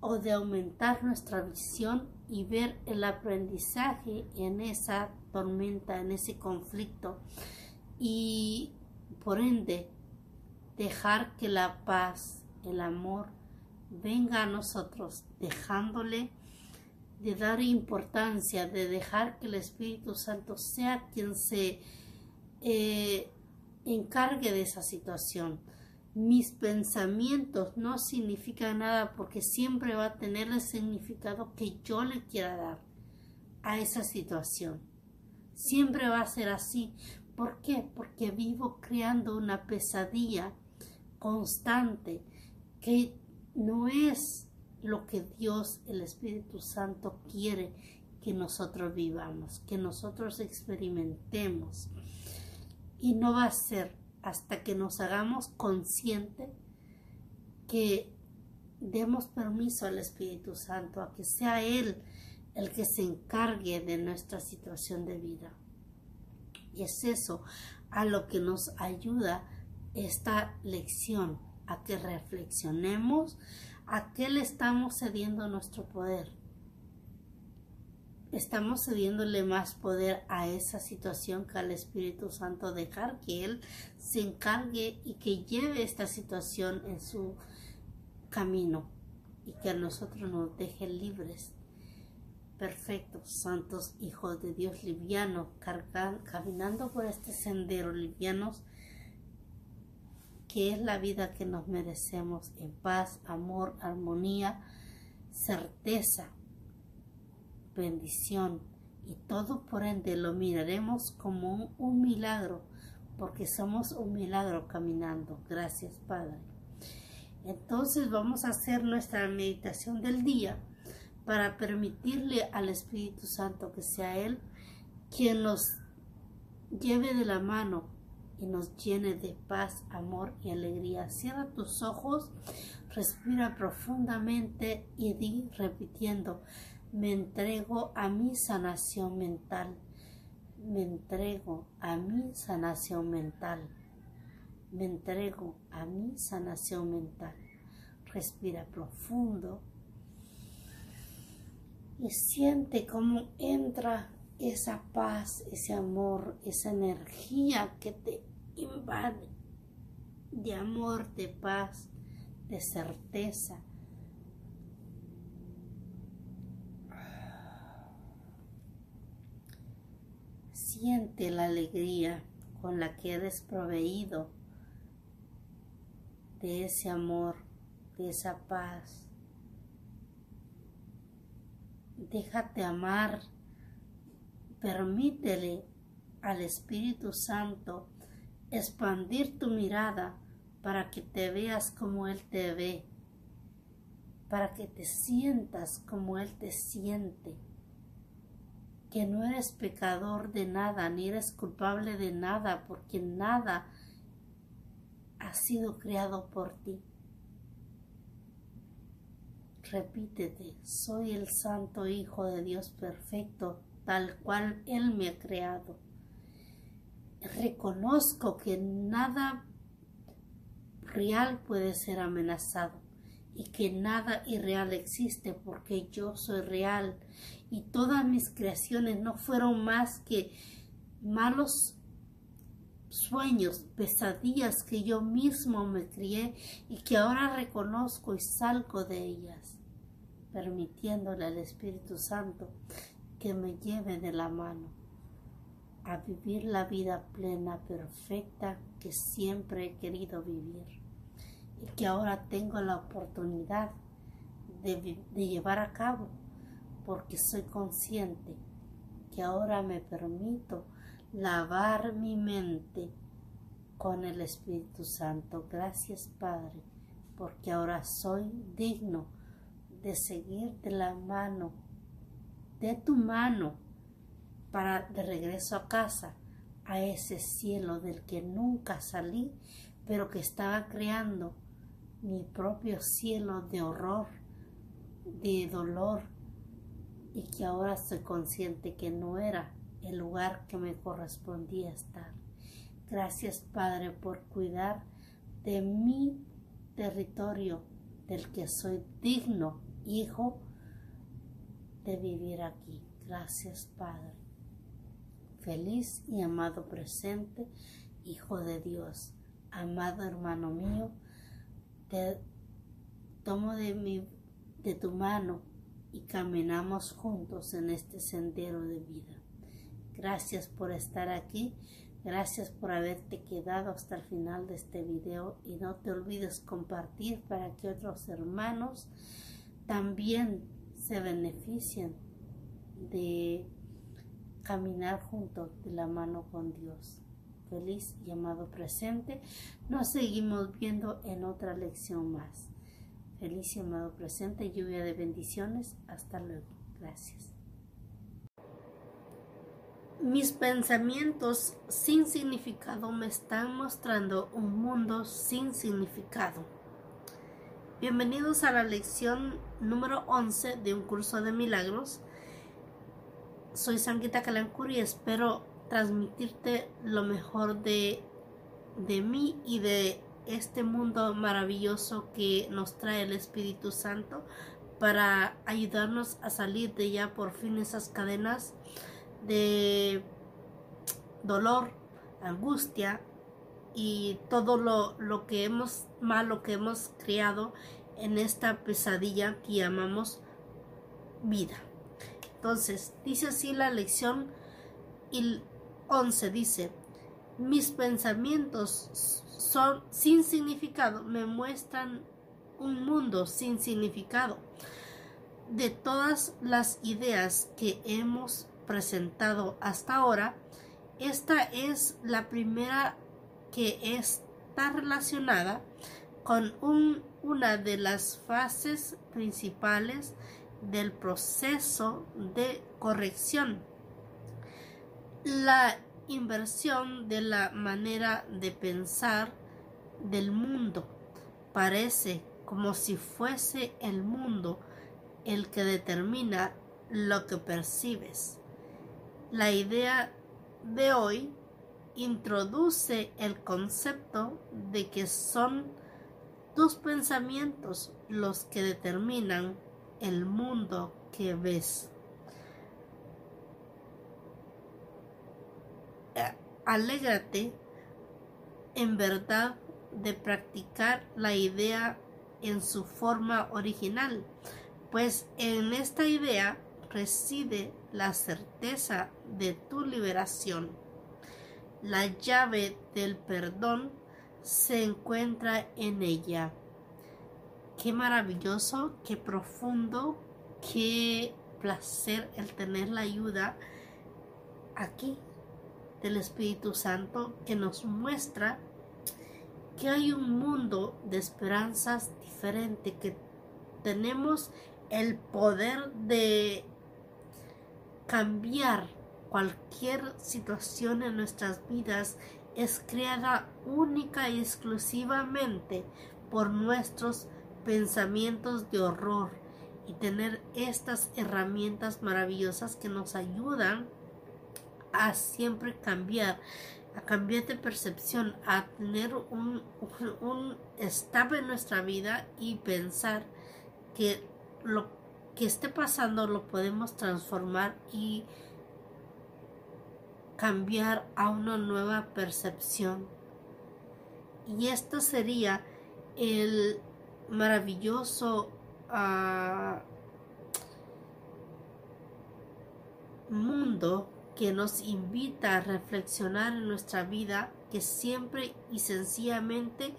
o de aumentar nuestra visión y ver el aprendizaje en esa tormenta, en ese conflicto. Y por ende dejar que la paz, el amor venga a nosotros, dejándole de dar importancia, de dejar que el Espíritu Santo sea quien se eh, encargue de esa situación mis pensamientos no significan nada porque siempre va a tener el significado que yo le quiera dar a esa situación. Siempre va a ser así. ¿Por qué? Porque vivo creando una pesadilla constante que no es lo que Dios, el Espíritu Santo, quiere que nosotros vivamos, que nosotros experimentemos. Y no va a ser hasta que nos hagamos consciente que demos permiso al Espíritu Santo a que sea Él el que se encargue de nuestra situación de vida. Y es eso a lo que nos ayuda esta lección, a que reflexionemos a qué le estamos cediendo nuestro poder estamos cediéndole más poder a esa situación que al Espíritu Santo, dejar que Él se encargue y que lleve esta situación en su camino y que a nosotros nos deje libres, perfectos, santos hijos de Dios, livianos, caminando por este sendero, livianos, que es la vida que nos merecemos en paz, amor, armonía, certeza, bendición y todo por ende lo miraremos como un, milagro porque somos un milagro caminando. Gracias Padre. Entonces vamos a hacer nuestra meditación del día para permitirle al Espíritu Santo que sea Él quien nos lleve de la mano y nos llene de paz, amor y alegría. Cierra tus ojos, respira profundamente y di repitiendo, me entrego a mi sanación mental. Me entrego a mi sanación mental. Me entrego a mi sanación mental. Respira profundo y siente cómo entra esa paz, ese amor, esa energía que te invade de amor, de paz, de certeza. Siente la alegría con la que eres proveído de ese amor, de esa paz. Déjate amar Permítele al Espíritu Santo expandir tu mirada para que te veas como Él te ve, para que te sientas como Él te siente, que no eres pecador de nada, ni eres culpable de nada, porque nada ha sido creado por ti. Repítete, soy el Santo Hijo de Dios perfecto tal cual Él me ha creado. Reconozco que nada real puede ser amenazado y que nada irreal existe porque yo soy real. Y todas mis creaciones no fueron más que malos sueños, pesadillas que yo mismo me crié y que ahora reconozco y salgo de ellas, permitiéndole al Espíritu Santo que me lleve de la mano a vivir la vida plena, perfecta que siempre he querido vivir y que ahora tengo la oportunidad de, llevar a cabo porque soy consciente que ahora me permito lavar mi mente con el Espíritu Santo. Gracias Padre, porque ahora soy digno de seguir de la mano de tu mano para de regreso a casa, a ese cielo del que nunca salí, pero que estaba creando mi propio cielo de horror, de dolor, y que ahora estoy consciente que no era el lugar que me correspondía estar. Gracias Padre por cuidar de mi territorio del que soy digno hijo de vivir aquí. Gracias, Padre. Feliz y amado presente, Hijo de Dios, amado hermano mío, te tomo de, mi, de tu mano y caminamos juntos en este sendero de vida. Gracias por estar aquí. Gracias por haberte quedado hasta el final de este video y no te olvides compartir para que otros hermanos también se benefician de caminar juntos de la mano con Dios. Feliz y amado presente. Nos seguimos viendo en otra lección más. Feliz y amado presente. Lluvia de bendiciones. Hasta luego. Gracias. Mis pensamientos sin significado me están mostrando un mundo sin significado. Bienvenidos a la lección número 11 de un curso de milagros. Soy Sanguita Calancuri y espero transmitirte lo mejor de, de mí y de este mundo maravilloso que nos trae el Espíritu Santo para ayudarnos a salir de ya por fin esas cadenas de dolor, angustia, y todo lo, que hemos malo que hemos creado en esta pesadilla que llamamos vida. Entonces, dice así la lección 11, dice, Mis pensamientos son sin significado, me muestran un mundo sin significado. De todas las ideas que hemos presentado hasta ahora, esta es la primera que está relacionada con una de las fases principales del proceso de corrección. La inversión de la manera de pensar del mundo. Parece como si fuese el mundo el que determina lo que percibes. La idea de hoy introduce el concepto de que son tus pensamientos los que determinan el mundo que ves. Eh, alégrate en verdad de practicar la idea en su forma original, pues en esta idea reside la certeza de tu liberación. La llave del perdón se encuentra en ella. Qué maravilloso, qué profundo, qué placer el tener la ayuda aquí del Espíritu Santo que nos muestra que hay un mundo de esperanzas diferente, que tenemos el poder de cambiar cualquier situación en nuestras vidas es creada única y exclusivamente por nuestros pensamientos de horror y tener estas herramientas maravillosas que nos ayudan a siempre cambiar, a cambiar de percepción, a tener un, un, estado en nuestra vida y pensar que lo que esté pasando lo podemos transformar y cambiar a una nueva percepción. Y esto sería el maravilloso ah, mundo que nos invita a reflexionar en nuestra vida que siempre y sencillamente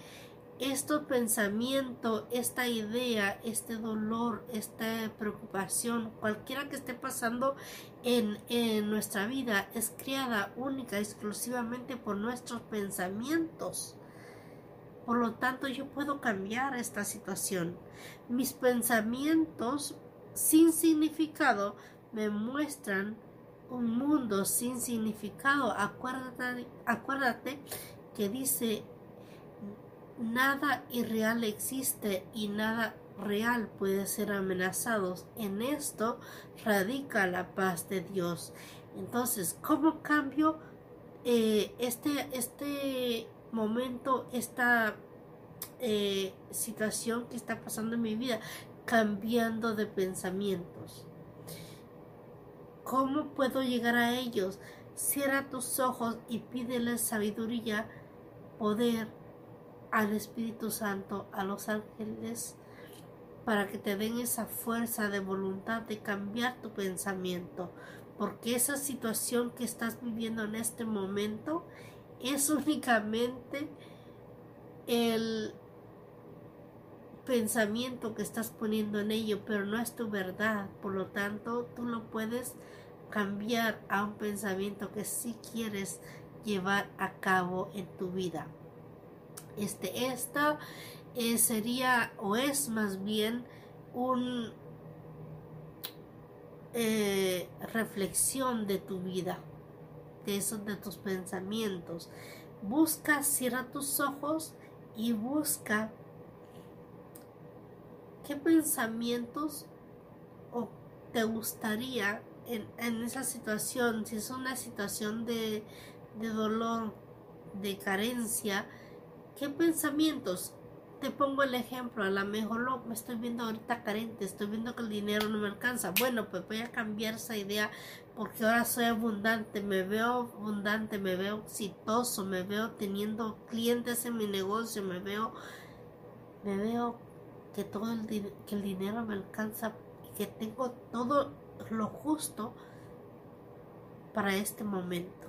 este pensamiento, esta idea, este dolor, esta preocupación, cualquiera que esté pasando en, en nuestra vida, es creada única, exclusivamente por nuestros pensamientos. Por lo tanto, yo puedo cambiar esta situación. Mis pensamientos sin significado me muestran un mundo sin significado. Acuérdate, acuérdate que dice nada irreal existe y nada real puede ser amenazado. En esto radica la paz de Dios. Entonces, ¿cómo cambio eh, este, este momento, esta eh, situación que está pasando en mi vida? Cambiando de pensamientos. ¿Cómo puedo llegar a ellos? Cierra tus ojos y pídele sabiduría, poder al Espíritu Santo, a los ángeles, para que te den esa fuerza de voluntad de cambiar tu pensamiento, porque esa situación que estás viviendo en este momento es (laughs) únicamente el pensamiento que estás poniendo en ello, pero no es tu verdad. Por lo tanto, tú lo puedes cambiar a un pensamiento que sí quieres llevar a cabo en tu vida. Este, esta eh, sería o es más bien un eh, reflexión de tu vida, de esos de tus pensamientos. Busca, cierra tus ojos y busca qué pensamientos te gustaría en, esa situación, si es una situación de, de dolor, de carencia, ¿Qué pensamientos? Te pongo el ejemplo, a lo mejor lo, me estoy viendo ahorita carente, estoy viendo que el dinero no me alcanza. Bueno, pues voy a cambiar esa idea porque ahora soy abundante, me veo abundante, me veo exitoso, me veo teniendo clientes en mi negocio, me veo, me veo que todo el, que el dinero me alcanza y que tengo todo lo justo para este momento.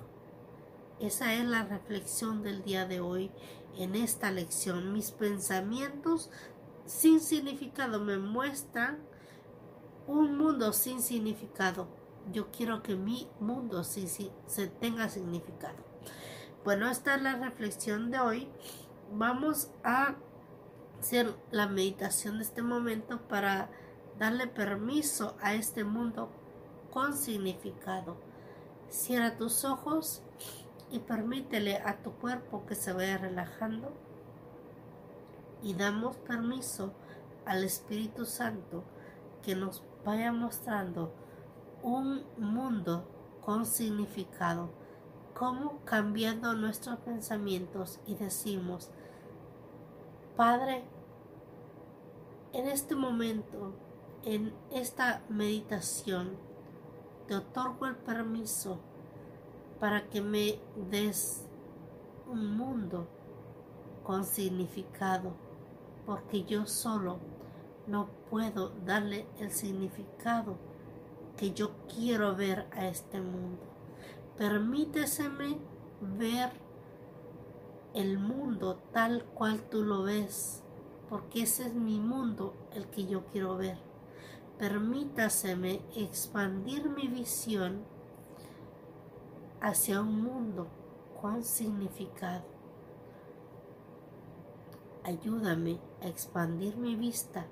Esa es la reflexión del día de hoy en esta lección. Mis pensamientos sin significado me muestran un mundo sin significado. Yo quiero que mi mundo sí, sí, se tenga significado. Bueno, esta es la reflexión de hoy. Vamos a hacer la meditación de este momento para darle permiso a este mundo con significado. Cierra tus ojos y permítele a tu cuerpo que se vaya relajando y damos permiso al Espíritu Santo que nos vaya mostrando un mundo con significado, como cambiando nuestros pensamientos y decimos, Padre, en este momento, en esta meditación, te otorgo el permiso para que me des un mundo con significado, porque yo solo no puedo darle el significado que yo quiero ver a este mundo. Permíteseme ver el mundo tal cual tú lo ves, porque ese es mi mundo el que yo quiero ver. Permítaseme expandir mi visión hacia un mundo con significado. Ayúdame a expandir mi vista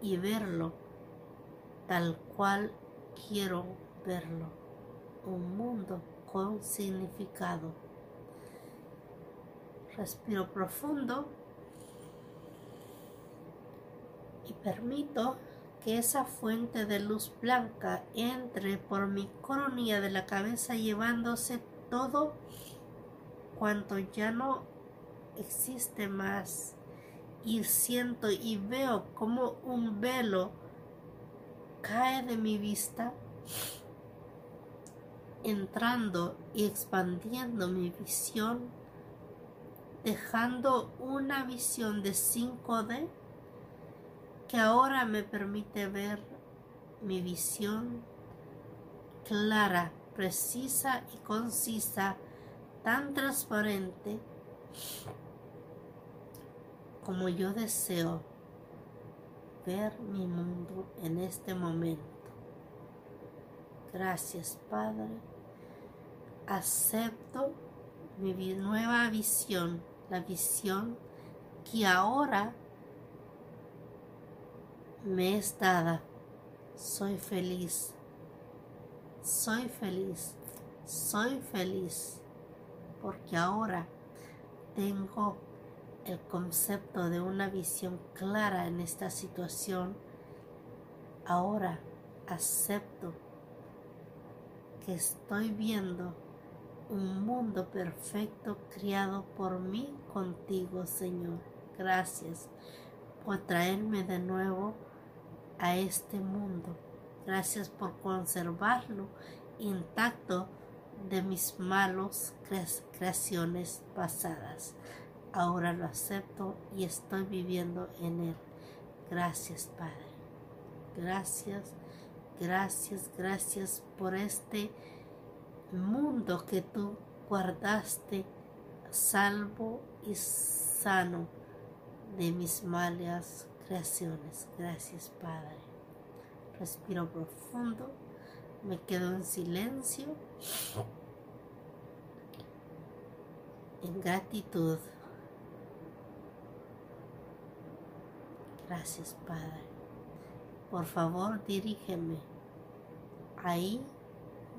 y verlo tal cual quiero verlo. Un mundo con significado. Respiro profundo y permito que esa fuente de luz blanca entre por mi coronilla de la cabeza llevándose todo cuanto ya no existe más. Y siento y veo como un velo cae de mi vista entrando y expandiendo mi visión dejando una visión de 5D que ahora me permite ver mi visión clara, precisa y concisa, tan transparente como yo deseo ver mi mundo en este momento. Gracias Padre. Acepto mi nueva visión, la visión que ahora me es dada. Soy feliz. Soy feliz. Soy feliz. Porque ahora tengo el concepto de una visión clara en esta situación. Ahora acepto que estoy viendo un mundo perfecto criado por mí contigo, Señor. Gracias por traerme de nuevo a este mundo. Gracias por conservarlo intacto de mis malos creaciones pasadas. Ahora lo acepto y estoy viviendo en él. Gracias, Padre. Gracias, gracias, gracias por este mundo que tú guardaste salvo y sano de mis malas creaciones. Gracias, Padre. Respiro profundo, me quedo en silencio, en gratitud. Gracias, Padre. Por favor, dirígeme ahí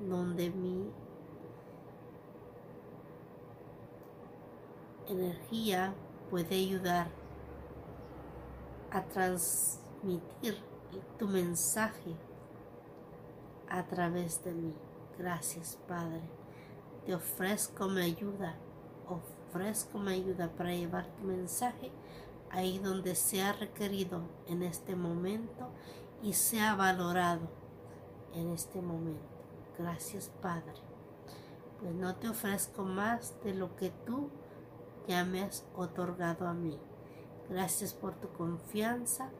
donde mi energía puede ayudar a transmitir tu mensaje a través de mí. Gracias, Padre. Te ofrezco mi ayuda, ofrezco mi ayuda para llevar tu mensaje ahí donde sea requerido en este momento y sea valorado en este momento. Gracias, Padre. Pues no te ofrezco más de lo que tú ya me has otorgado a mí. Gracias por tu confianza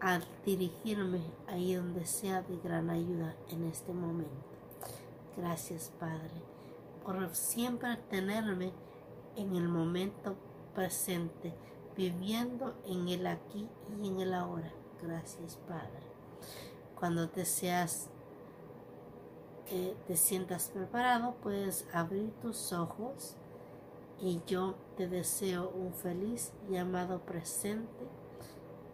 al dirigirme ahí donde sea de gran ayuda en este momento. Gracias Padre. por siempre tenerme en el momento presente, viviendo en el aquí y en el ahora. Gracias, Padre. Cuando te seas que te sientas preparado, puedes abrir tus ojos y yo te deseo un feliz y amado presente.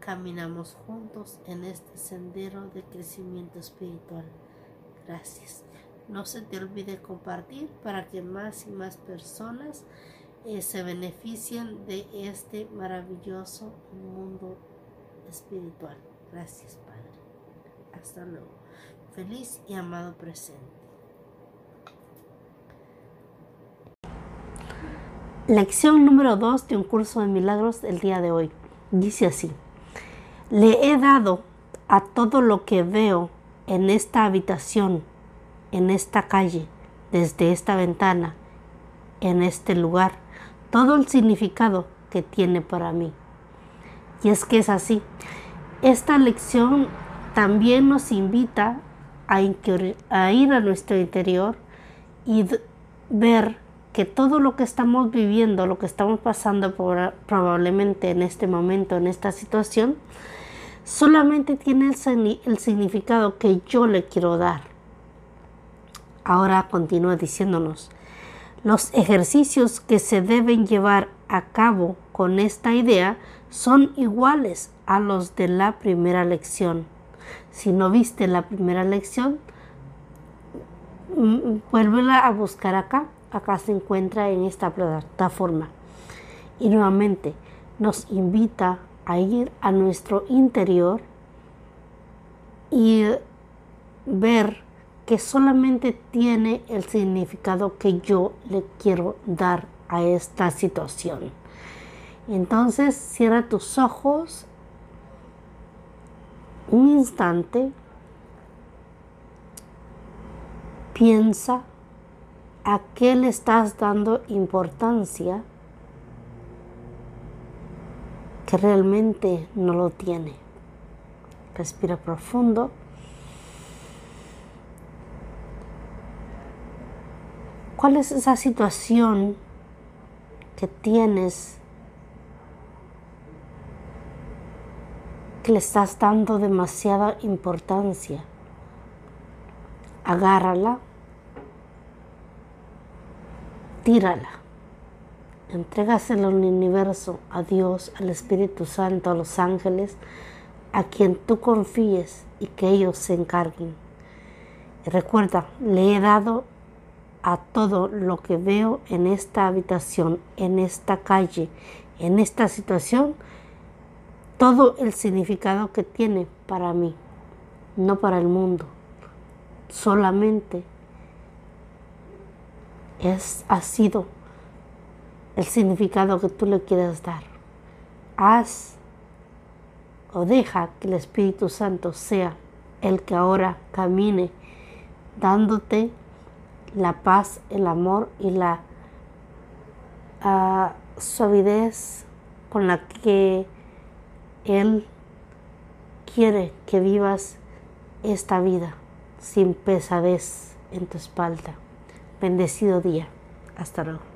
Caminamos juntos en este sendero de crecimiento espiritual. Gracias. No se te olvide compartir para que más y más personas eh, se beneficien de este maravilloso mundo espiritual. Gracias, Padre. Hasta luego. Feliz y amado presente. Lección número 2 de un curso de milagros el día de hoy. Dice así. Le he dado a todo lo que veo en esta habitación en esta calle, desde esta ventana, en este lugar, todo el significado que tiene para mí. Y es que es así. Esta lección también nos invita a, ir a nuestro interior y ver que todo lo que estamos viviendo, lo que estamos pasando probablemente en este momento, en esta situación, solamente tiene el significado que yo le quiero dar Ahora continúa diciéndonos, los ejercicios que se deben llevar a cabo con esta idea son iguales a los de la primera lección. Si no viste la primera lección, mm, vuélvela a buscar acá. Acá se encuentra en esta plataforma. Y nuevamente nos invita a ir a nuestro interior y ver que solamente tiene el significado que yo le quiero dar a esta situación. Entonces cierra tus ojos un instante, piensa a qué le estás dando importancia que realmente no lo tiene. Respira profundo. ¿Cuál es esa situación que tienes que le estás dando demasiada importancia? Agárrala, tírala, entrégasela al universo, a Dios, al Espíritu Santo, a los ángeles, a quien tú confíes y que ellos se encarguen. Recuerda, le he dado a todo lo que veo en esta habitación, en esta calle, en esta situación, todo el significado que tiene para mí, no para el mundo. Solamente es, ha sido el significado que tú le quieras dar. Haz o deja que el Espíritu Santo sea el que ahora camine dándote la paz, el amor y la uh, suavidez con la que Él quiere que vivas esta vida sin pesadez en tu espalda. Bendecido día. Hasta luego.